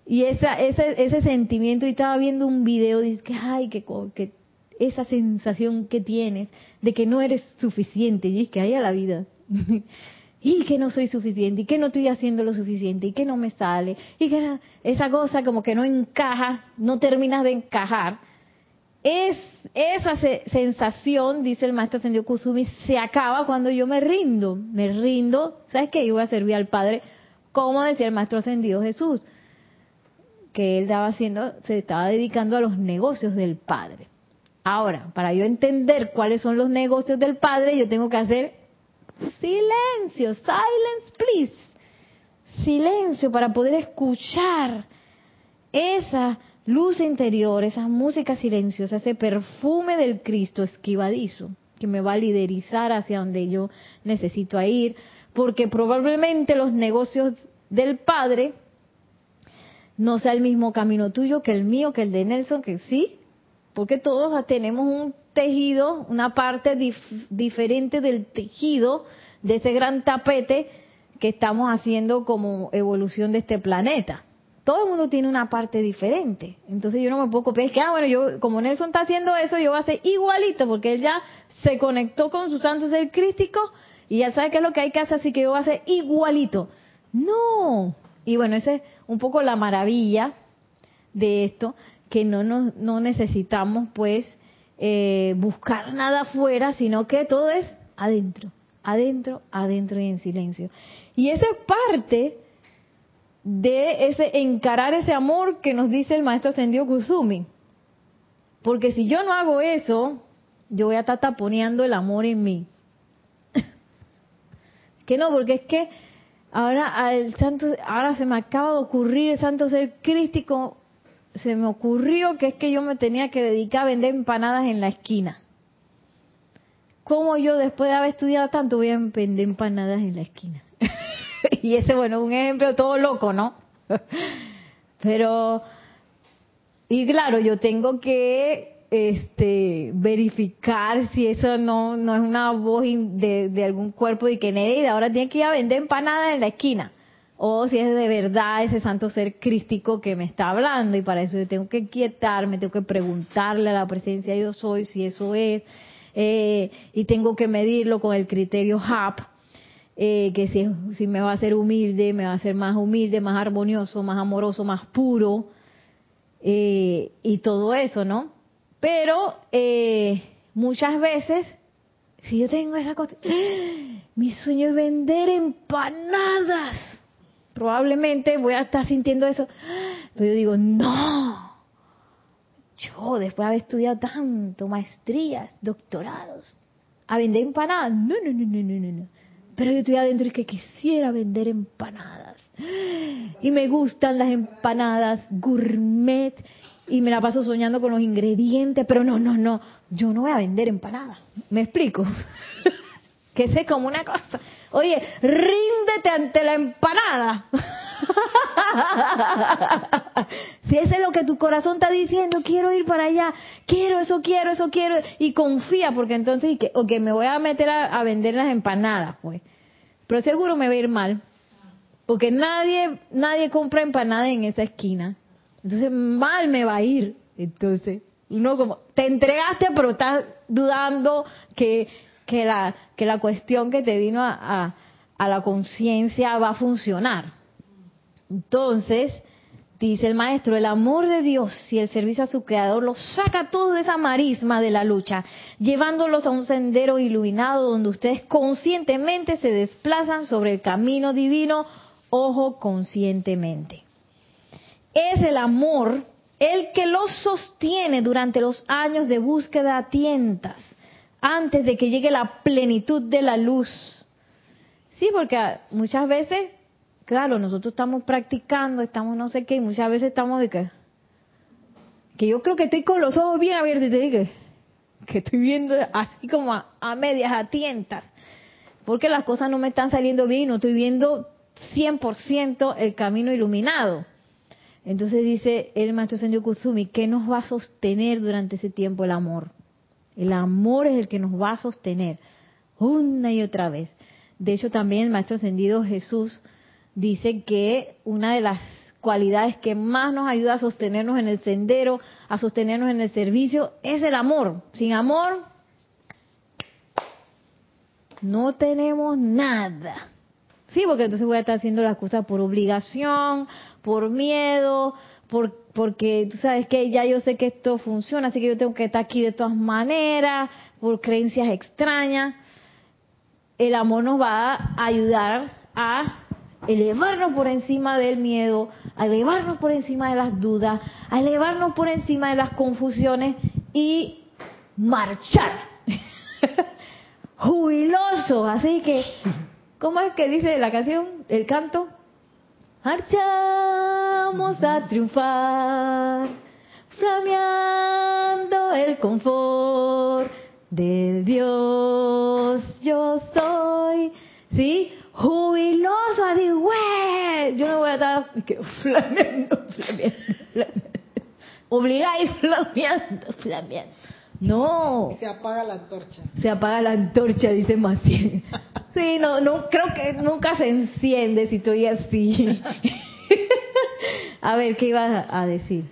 y esa, ese, ese sentimiento, y estaba viendo un video, dice que, ay, que, que esa sensación que tienes de que no eres suficiente, y es que hay a la vida. y que no soy suficiente, y que no estoy haciendo lo suficiente, y que no me sale, y que esa cosa como que no encaja, no terminas de encajar. Es esa sensación, dice el maestro Ascendido Kusumi, se acaba cuando yo me rindo, me rindo, ¿sabes qué? Yo voy a servir al Padre, como decía el maestro Ascendido Jesús, que él estaba haciendo, se estaba dedicando a los negocios del Padre. Ahora, para yo entender cuáles son los negocios del Padre, yo tengo que hacer silencio, silence please, silencio para poder escuchar esa luz interior, esa música silenciosa, ese perfume del Cristo esquivadizo que me va a liderizar hacia donde yo necesito ir, porque probablemente los negocios del Padre no sea el mismo camino tuyo que el mío, que el de Nelson, que sí, porque todos tenemos un tejido, una parte diferente del tejido de ese gran tapete que estamos haciendo como evolución de este planeta. Todo el mundo tiene una parte diferente. Entonces yo no me puedo copiar. Es que, ah, bueno, yo, como Nelson está haciendo eso, yo voy a hacer igualito, porque él ya se conectó con su santo ser crístico y ya sabe qué es lo que hay que hacer, así que yo voy a hacer igualito. No. Y bueno, esa es un poco la maravilla de esto, que no, no, necesitamos pues eh, buscar nada afuera, sino que todo es adentro, adentro, adentro y en silencio. Y esa es parte de ese encarar ese amor que nos dice el maestro Ascendido Kusumi. Porque si yo no hago eso, yo voy a estar taponeando el amor en mí. (laughs) que no, porque es que ahora al santo, ahora se me acaba de ocurrir el santo ser crístico se me ocurrió que es que yo me tenía que dedicar a vender empanadas en la esquina. ¿Cómo yo después de haber estudiado tanto voy a vender empanadas en la esquina? (laughs) y ese, bueno, un ejemplo todo loco, ¿no? (laughs) Pero, y claro, yo tengo que este verificar si eso no, no es una voz de, de algún cuerpo de que Nereida ahora tiene que ir a vender empanadas en la esquina o si es de verdad ese santo ser crístico que me está hablando y para eso yo tengo que quietarme, tengo que preguntarle a la presencia de yo soy si eso es eh, y tengo que medirlo con el criterio HAP, eh, que si, me va a hacer humilde, me va a hacer más humilde, más armonioso, más amoroso, más puro eh, y todo eso, ¿no? Pero muchas veces si yo tengo esa cosa, (gasps) mi sueño es vender empanadas probablemente voy a estar sintiendo eso. (gasps) Pero yo digo, no. Yo, después de haber estudiado tanto, maestrías, doctorados, a vender empanadas. No, no, no, no, no, no. Pero yo estoy adentro y que quisiera vender empanadas. Y me gustan las empanadas gourmet. Y me la paso soñando con los ingredientes. Pero no, no, no. Yo no voy a vender empanadas. ¿Me explico? (laughs) que sé como una cosa. Oye, ríndete ante la empanada. (laughs) si ese es lo que tu corazón está diciendo, quiero ir para allá, quiero eso, quiero eso, quiero, y confía, porque entonces, y que, me voy a meter a, vender las empanadas, pues. Pero seguro me va a ir mal, porque nadie, nadie compra empanadas en esa esquina. Entonces, mal me va a ir. Entonces, uno como, te entregaste, pero estás dudando que que la, que la cuestión que te vino a, a, la conciencia va a funcionar. Entonces, dice el maestro, el amor de Dios y el servicio a su creador los saca todo de esa marisma de la lucha, llevándolos a un sendero iluminado donde ustedes conscientemente se desplazan sobre el camino divino ojo conscientemente. Es el amor el que los sostiene durante los años de búsqueda a tientas, antes de que llegue la plenitud de la luz. Sí, porque muchas veces, claro, nosotros estamos practicando, estamos no sé qué, y muchas veces estamos de que, que yo creo que estoy con los ojos bien abiertos y te digo que estoy viendo así como a, a medias, a tientas, porque las cosas no me están saliendo bien y no estoy viendo 100% el camino iluminado. Entonces dice el maestro Senyo Kusumi, ¿qué nos va a sostener durante ese tiempo el amor? El amor es el que nos va a sostener una y otra vez. De hecho, también el maestro ascendido Jesús dice que una de las cualidades que más nos ayuda a sostenernos en el sendero, a sostenernos en el servicio, es el amor. Sin amor, no tenemos nada. Sí, porque entonces voy a estar haciendo las cosas por obligación, por miedo, por, porque tú sabes que ya yo sé que esto funciona, así que yo tengo que estar aquí de todas maneras, por creencias extrañas. El amor nos va a ayudar a elevarnos por encima del miedo, a elevarnos por encima de las dudas, a elevarnos por encima de las confusiones y marchar. (laughs) Jubiloso, así que ¿Cómo es que dice la canción, el canto? Marchamos a triunfar, flameando el confort de Dios yo soy. ¿Sí? Así, güey. Yo no voy a estar flameando, (laughs) flameando, flameando. Obligáis flameando, flameando. No. Se apaga la antorcha. Se apaga la antorcha, dice Maciel. (laughs) Sí, no, no, creo que nunca se enciende si estoy así. (laughs) a ver, ¿qué ibas a decir?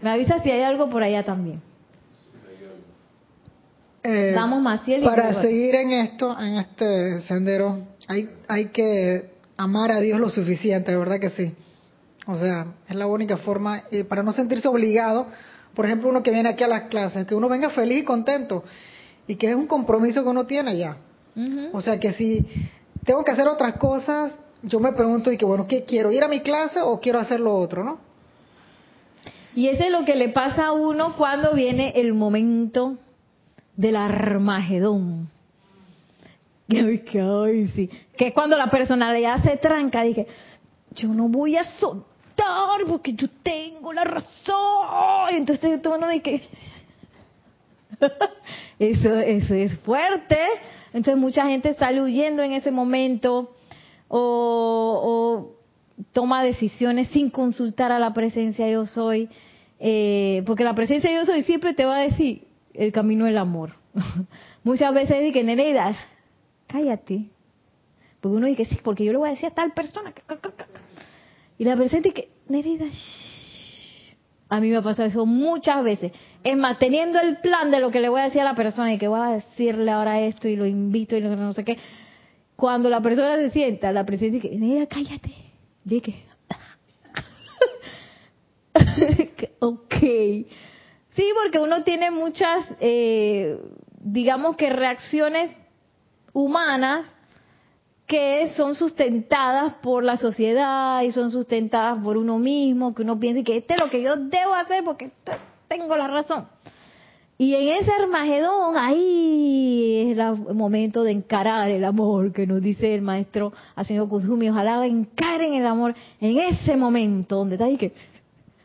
Me avisas si hay algo por allá también. Eh, Vamos, Maciel. Para seguir en esto, en este sendero, hay, hay que amar a Dios lo suficiente, de verdad que sí. O sea, es la única forma, y para no sentirse obligado, por ejemplo, uno que viene aquí a las clases, que uno venga feliz y contento, y que es un compromiso que uno tiene ya. O sea, que si tengo que hacer otras cosas, yo me pregunto, y que bueno, ¿qué quiero? ¿Ir a mi clase o quiero hacer lo otro, no? Y ese es lo que le pasa a uno cuando viene el momento del Armagedón. (laughs) Ay, sí. Que es cuando la personalidad se tranca. Dije, yo no voy a soltar porque yo tengo la razón. Y entonces todo uno dice, (laughs) eso, eso es fuerte. Entonces mucha gente sale huyendo en ese momento o, toma decisiones sin consultar a la presencia yo soy. Eh, porque la presencia yo soy siempre te va a decir el camino del amor. (laughs) Muchas veces dice Nereida, cállate. Porque uno dice, sí, porque yo le voy a decir a tal persona. Y la presencia dice, Nereida, a mí me ha pasado eso muchas veces. Es más, teniendo el plan de lo que le voy a decir a la persona y que voy a decirle ahora esto y lo invito y no sé qué. Cuando la persona se sienta, la presencia dice, Nereida, cállate. Dije, (laughs) ok. Sí, porque uno tiene muchas, eh, digamos que reacciones humanas que son sustentadas por la sociedad y son sustentadas por uno mismo, que uno piensa que este es lo que yo debo hacer porque tengo la razón. Y en ese Armagedón, ahí es el momento de encarar el amor que nos dice el maestro Haciendo Kuzumi. Ojalá encaren el amor en ese momento donde está ahí que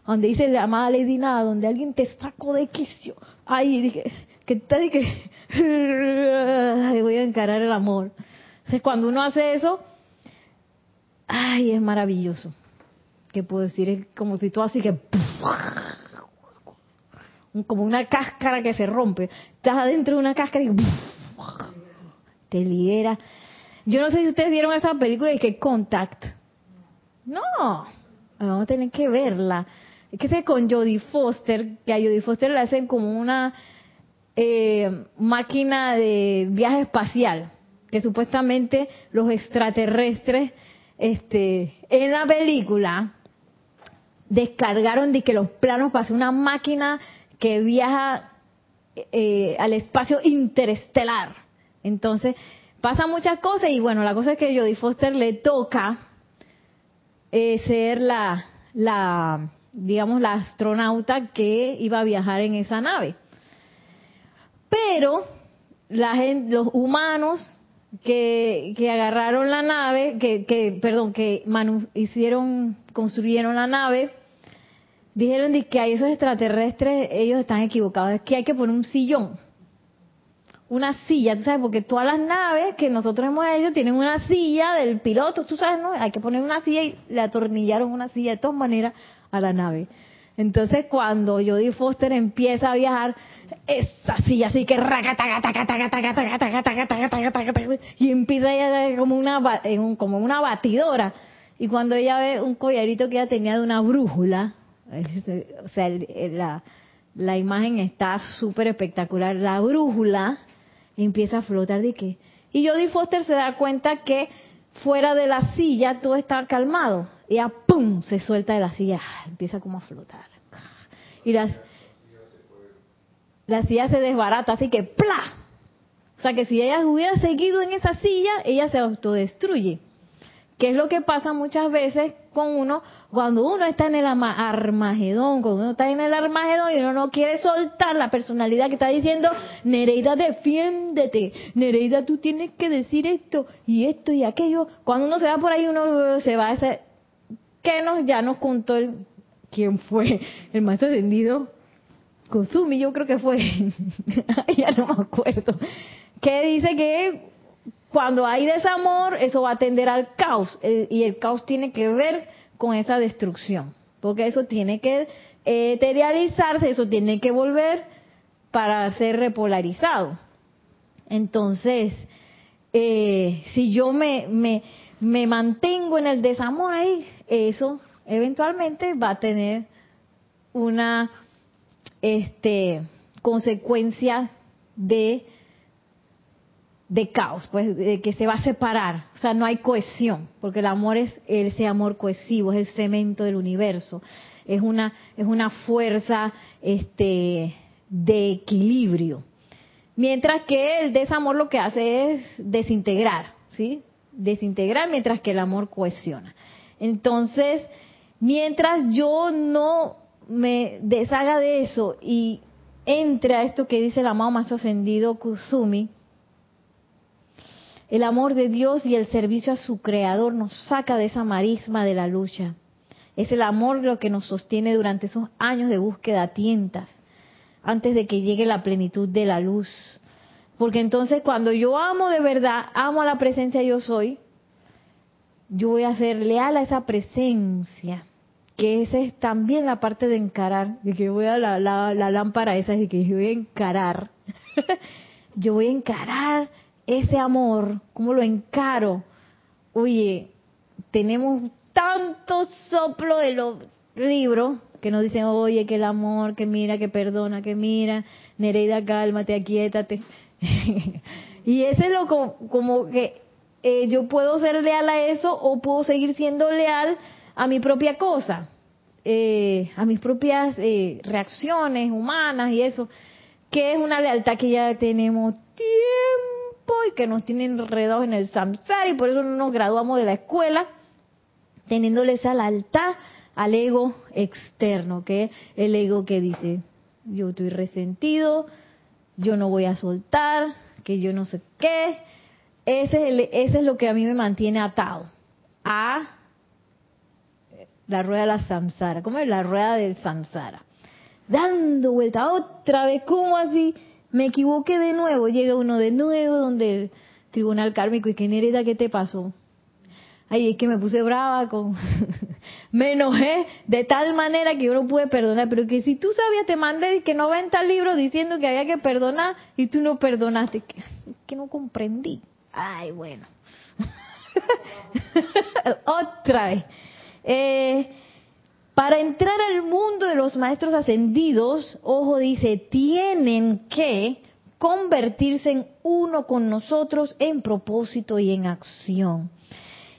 donde dice la amada Lady Nada, donde alguien te sacó de quicio. Ay, dije, que está ahí que (laughs) voy a encarar el amor. Entonces, cuando uno hace eso, ay, es maravilloso. ¿Qué puedo decir? Es como si tú así que (laughs) como una cáscara que se rompe. Estás adentro de una cáscara y (laughs) te libera. Yo no sé si ustedes vieron esa película de que Contact. No, vamos a tener que verla. Es que sé con Jodie Foster, que a Jodie Foster le hacen como una eh, máquina de viaje espacial, que supuestamente los extraterrestres, este, en la película descargaron de que los planos para una máquina que viaja eh, al espacio interestelar. Entonces, pasan muchas cosas y bueno, la cosa es que Jodie Foster le toca eh, ser la, la, digamos, la astronauta que iba a viajar en esa nave. Pero la los humanos que, que agarraron la nave, que, que perdón, que hicieron, construyeron la nave, dijeron que a esos extraterrestres ellos están equivocados, es que hay que poner un sillón, una silla, tú sabes, porque todas las naves que nosotros hemos hecho tienen una silla del piloto, tú sabes, ¿no? Hay que poner una silla y le atornillaron una silla de todas maneras a la nave. Entonces cuando Jodie Foster empieza a viajar, esa silla así que y empieza ella como una como una batidora y cuando ella ve un collarito que ella tenía de una brújula, o sea, la, la imagen está súper espectacular, la brújula empieza a flotar de qué y Jodie Foster se da cuenta que fuera de la silla todo está calmado y a pum se suelta de la silla, empieza como a flotar y las la silla se desbarata, así que ¡pla! O sea que si ella hubiera seguido en esa silla, ella se autodestruye. ¿Qué es lo que pasa muchas veces con uno cuando uno está en el Armagedón, cuando uno está en el Armagedón y uno no quiere soltar la personalidad que está diciendo, Nereida, defiéndete, Nereida, tú tienes que decir esto y esto y aquello. Cuando uno se va por ahí, uno se va a ese... ¿Qué nos, ya nos contó el, quién fue el maestro ascendido? Kozumi, yo creo que fue, (laughs) ya no me acuerdo, que dice que cuando hay desamor, eso va a tender al caos, eh, y el caos tiene que ver con esa destrucción, porque eso tiene que eterializarse, eso tiene que volver para ser repolarizado. Entonces, eh, si yo me, me, me mantengo en el desamor ahí, eso eventualmente va a tener una este, consecuencia de, caos, pues de que se va a separar, o sea, no hay cohesión, porque el amor es ese amor cohesivo, es el cemento del universo, es una es una fuerza este de equilibrio. Mientras que el desamor lo que hace es desintegrar, ¿sí? Desintegrar mientras que el amor cohesiona. Entonces, mientras yo no me deshaga de eso y entre a esto que dice el amado más ascendido Kusumi, el amor de Dios y el servicio a su creador nos saca de esa marisma de la lucha. Es el amor lo que nos sostiene durante esos años de búsqueda tientas, antes de que llegue la plenitud de la luz. Porque entonces cuando yo amo de verdad, amo a la presencia yo soy, yo voy a ser leal a esa presencia que esa es también la parte de encarar, de que voy a la, la, lámpara esa, de que yo voy a encarar, (laughs) yo voy a encarar ese amor, ¿cómo lo encaro? Oye, tenemos tanto soplo de los libros que nos dicen, oye, que el amor, que mira, que perdona, que mira, Nereida, cálmate, aquietate. (laughs) y ese es lo como, como que eh, yo puedo ser leal a eso o puedo seguir siendo leal a mi propia cosa, eh, a mis propias eh, reacciones humanas y eso, que es una lealtad que ya tenemos tiempo y que nos tienen enredados en el samsara y por eso no nos graduamos de la escuela teniéndole esa lealtad al ego externo, que es el ego que dice, yo estoy resentido, yo no voy a soltar, que yo no sé qué. Ese es, ese es lo que a mí me mantiene atado a la rueda de la samsara. ¿Cómo es la rueda del samsara? Dando vuelta otra vez, ¿cómo así? Me equivoqué de nuevo, llega uno de nuevo donde el tribunal kármico y que Nereda, ¿qué te pasó? Ay, es que me puse brava con... (laughs) me enojé de tal manera que yo no pude perdonar, pero que si tú sabías, te mandé que 90 libros diciendo que había que perdonar y tú no perdonaste, que, que no comprendí. Ay, bueno. (laughs) Otra. Eh, para entrar al mundo de los maestros ascendidos, ojo dice, tienen que convertirse en uno con nosotros en propósito y en acción.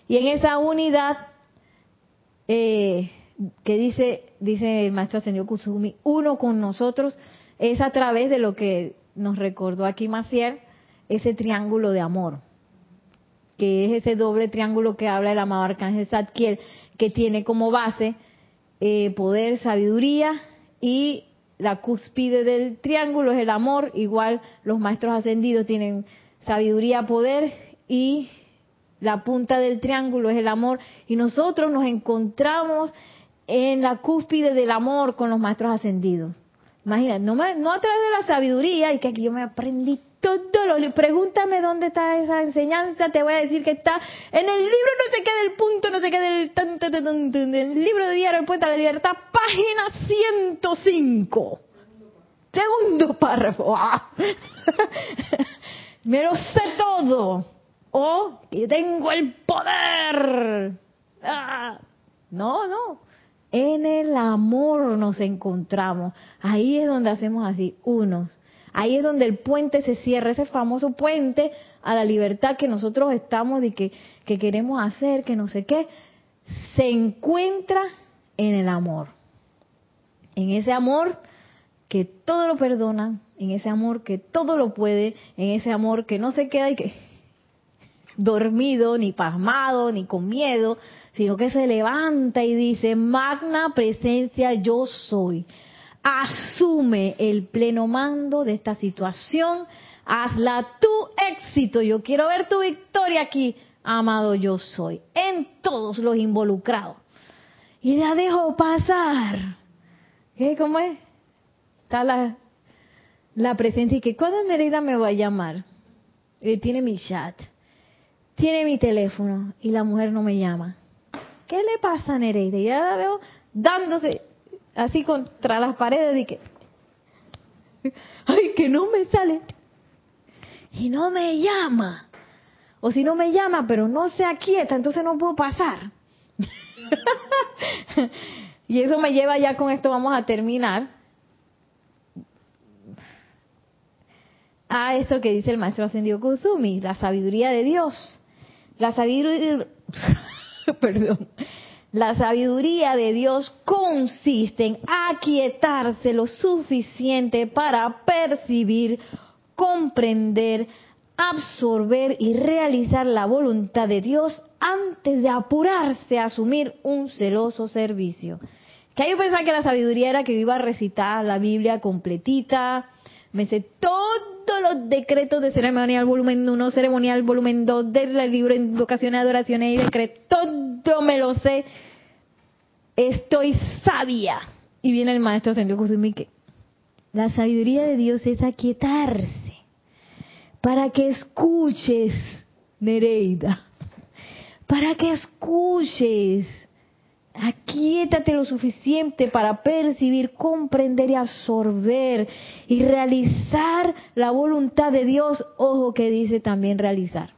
Y en esa unidad eh, que dice, dice el maestro ascendido Kusumi, uno con nosotros, es a través de lo que nos recordó aquí Macier, ese triángulo de amor. Que es ese doble triángulo que habla el amado arcángel Zadkiel, que tiene como base eh, poder, sabiduría y la cúspide del triángulo es el amor, igual los maestros ascendidos tienen sabiduría, poder y la punta del triángulo es el amor y nosotros nos encontramos en la cúspide del amor con los maestros ascendidos. Imagina, no, no a través de la sabiduría y que aquí yo me aprendí todo lo pregúntame dónde está esa enseñanza, te voy a decir que está en el libro no sé qué del punto, no sé qué del tan, el libro de diario El Puente de Libertad, página 105. Segundo párrafo. (laughs) ¡Ah! me lo sé todo. O que tengo el poder. ¡Ah! No, no. En el amor nos encontramos. Ahí es donde hacemos así, unos. Ahí es donde el puente se cierra, ese famoso puente a la libertad que nosotros estamos y que, que queremos hacer, que no sé qué, se encuentra en el amor. En ese amor que todo lo perdona, en ese amor que todo lo puede, en ese amor que no se queda y que (laughs) dormido, ni pasmado, ni con miedo, sino que se levanta y dice, magna presencia yo soy. Asume el pleno mando de esta situación, hazla tu éxito. Yo quiero ver tu victoria aquí, amado yo soy, en todos los involucrados. Y la dejo pasar. ¿Qué? ¿Cómo es? Está la, la presencia y que cuando Nereida me va a llamar, él tiene mi chat tiene mi teléfono y la mujer no me llama. ¿Qué le pasa a Nereida? Ya la veo dándose así contra las paredes y que, ay, que no me sale. Y no me llama. O si no me llama, pero no se aquieta, entonces no puedo pasar. (laughs) y eso me lleva ya con esto, vamos a terminar. A eso que dice el maestro ascendido Kuzumi, la sabiduría de Dios la sabiduría, (laughs) perdón, la sabiduría de Dios consiste en aquietarse lo suficiente para percibir, comprender, absorber y realizar la voluntad de Dios antes de apurarse a asumir un celoso servicio. Que yo pensaba que la sabiduría era que iba a recitar la Biblia completita, me sé todos los decretos de ceremonial volumen 1, ceremonial volumen 2, del libro Invocaciones, Adoraciones y Decretos, todo me lo sé. Estoy sabia. Y viene el maestro Sendio Kusumi que la sabiduría de Dios es aquietarse para que escuches, Nereida, para que escuches Aquíétate lo suficiente para percibir, comprender y absorber y realizar la voluntad de Dios. Ojo que dice también realizar.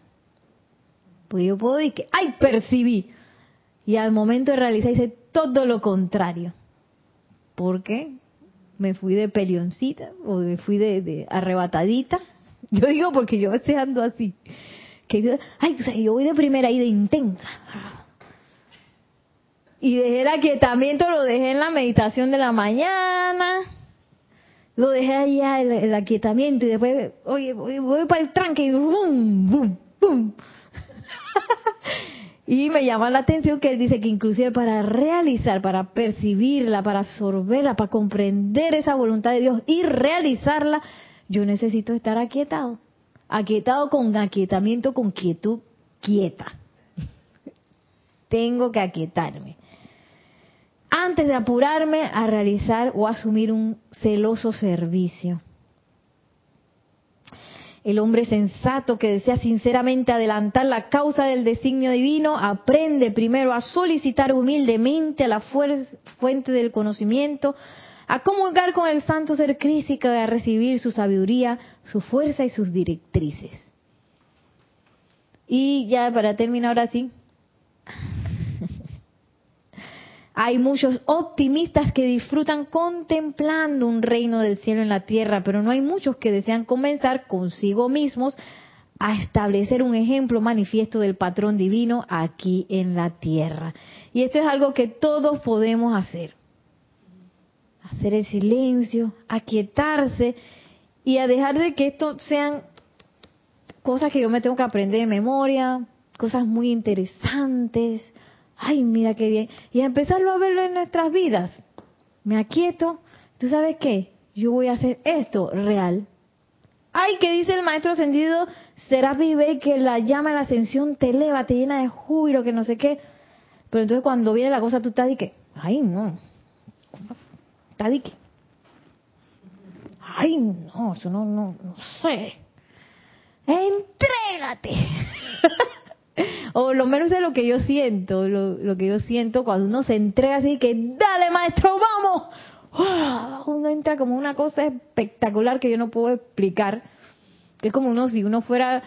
Pues yo puedo decir que, ¡ay, percibí! Y al momento de realizar dice todo lo contrario. ¿Por qué? Me fui de pelioncita o me fui de, arrebatadita. (laughs) Yo digo porque yo estoy ando así. Que, ay, yo voy de primera y de intensa y dejé el aquietamiento, lo dejé en la meditación de la mañana, lo dejé allá el, aquietamiento y después, oye, voy, para el tranque y ¡bum! ¡bum! ¡bum! (laughs) y me llama la atención que él dice que inclusive para realizar, para percibirla, para absorberla, para comprender esa voluntad de Dios y realizarla, yo necesito estar aquietado. Aquietado con aquietamiento, con quietud quieta. (laughs) Tengo que aquietarme antes de apurarme a realizar o asumir un celoso servicio. El hombre sensato que desea sinceramente adelantar la causa del designio divino aprende primero a solicitar humildemente a la fuente del conocimiento, a comulgar con el santo ser crístico y a recibir su sabiduría, su fuerza y sus directrices. Y ya para terminar ahora sí, hay muchos optimistas que disfrutan contemplando un reino del cielo en la tierra, pero no hay muchos que desean comenzar consigo mismos a establecer un ejemplo manifiesto del patrón divino aquí en la tierra. Y esto es algo que todos podemos hacer. Hacer el silencio, aquietarse y a dejar de que esto sean cosas que yo me tengo que aprender de memoria, cosas muy interesantes. Ay, mira qué bien. Y a empezarlo a verlo en nuestras vidas. Me aquieto. ¿Tú sabes qué? Yo voy a hacer esto real. Ay, que dice el maestro ascendido, será vive que la llama de la ascensión te eleva, te llena de júbilo, que no sé qué. Pero entonces cuando viene la cosa, tú estás de que, ay, no. ¿Estás de qué? Ay, no, eso no, no, no sé. Entrégate. (laughs) (laughs) o lo menos de lo que yo siento, lo, lo, que yo siento cuando uno se entrega así que, dale maestro, vamos. Uno entra como una cosa espectacular que yo no puedo explicar. Que es como uno, si uno fuera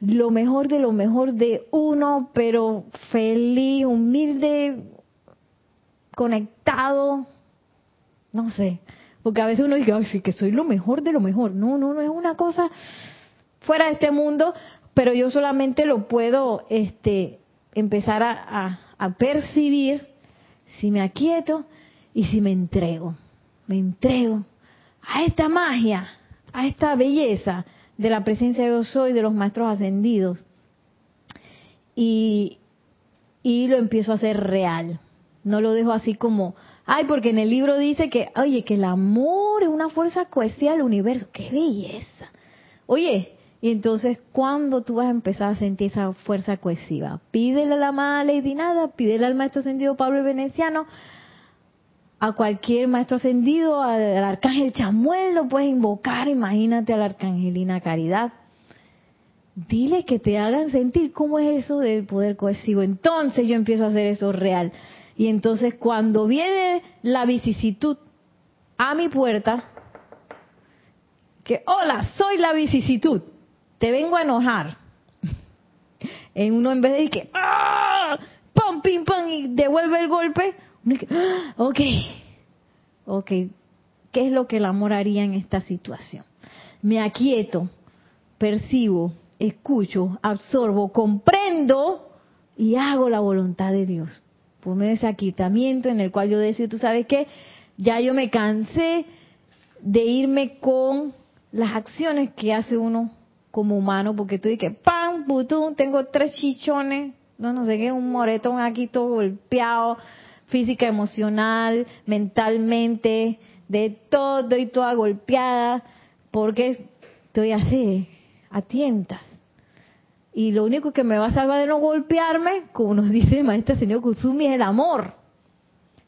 lo mejor de lo mejor de uno, pero feliz, humilde, conectado, no sé, porque a veces uno dice, ay, sí, que soy lo mejor de lo mejor. No, no, no es una cosa fuera de este mundo, pero yo solamente lo puedo este, empezar a, percibir si me aquieto y si me entrego. Me entrego a esta magia, a esta belleza de la presencia de yo soy, de los maestros ascendidos. Y, y lo empiezo a hacer real. No lo dejo así como, ay, porque en el libro dice que, oye, que el amor es una fuerza cohesiva del universo. ¡Qué belleza! Oye, y entonces, ¿cuándo tú vas a empezar a sentir esa fuerza cohesiva? Pídele a la amada Lady Nada, pídele al maestro ascendido Pablo el Veneciano, a cualquier maestro ascendido, al, arcángel Chamuel, lo puedes invocar, imagínate a la arcangelina Caridad. Dile que te hagan sentir cómo es eso del poder cohesivo. Entonces yo empiezo a hacer eso real. Y entonces cuando viene la vicisitud a mi puerta, que hola, soy la vicisitud, te vengo a enojar. En uno en vez de que ¡ah! ¡pum, pim, pum! y devuelve el golpe, ¡ah! ok, ok, ¿qué es lo que el amor haría en esta situación? Me aquieto, percibo, escucho, absorbo, comprendo y hago la voluntad de Dios de ese aquitamiento en el cual yo decido, tú sabes qué, ya yo me cansé de irme con las acciones que hace uno como humano, porque tú dices, ¡pam! ¡Butún! Tengo tres chichones, no, no sé qué, un moretón aquí todo golpeado, física, emocional, mentalmente, de todo y toda golpeada, porque estoy así, a tientas. Y lo único que me va a salvar de no golpearme, como nos (laughs) dice el maestro señor Kusumi, es el amor.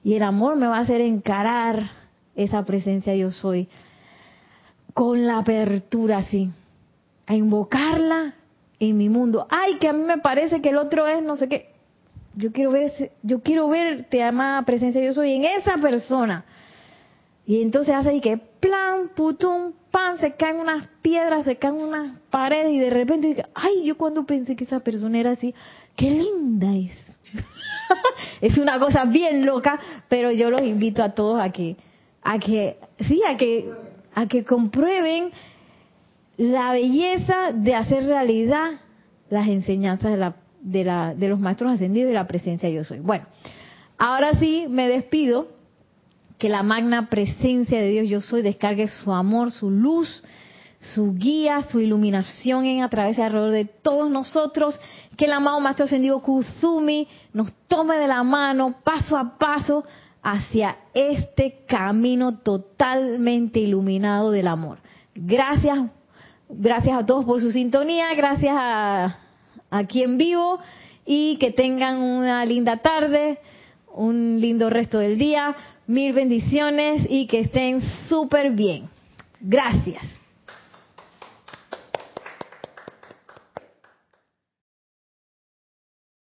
Y el amor me va a hacer encarar esa presencia yo soy con la apertura así, a invocarla en mi mundo. Ay, que a mí me parece que el otro es no sé qué. Yo quiero ver, yo quiero ver, te ama presencia yo soy en esa persona. Y entonces hace ahí que plan, putum, pan, se caen unas piedras, se caen unas paredes y de repente dice, ay, yo cuando pensé que esa persona era así, qué linda es. (laughs) es una cosa bien loca, pero yo los invito a todos a que, a que, sí, a que, a que comprueben la belleza de hacer realidad las enseñanzas de la, de la, de los maestros ascendidos y la presencia yo soy. Bueno, ahora sí me despido que la magna presencia de Dios yo soy descargue su amor, su luz, su guía, su iluminación en a través y alrededor de todos nosotros, que el amado Maestro Ascendido Kuzumi nos tome de la mano paso a paso hacia este camino totalmente iluminado del amor. Gracias, gracias a todos por su sintonía, gracias a aquí en vivo y que tengan una linda tarde, un lindo resto del día. Mil bendiciones y que estén súper bien. Gracias.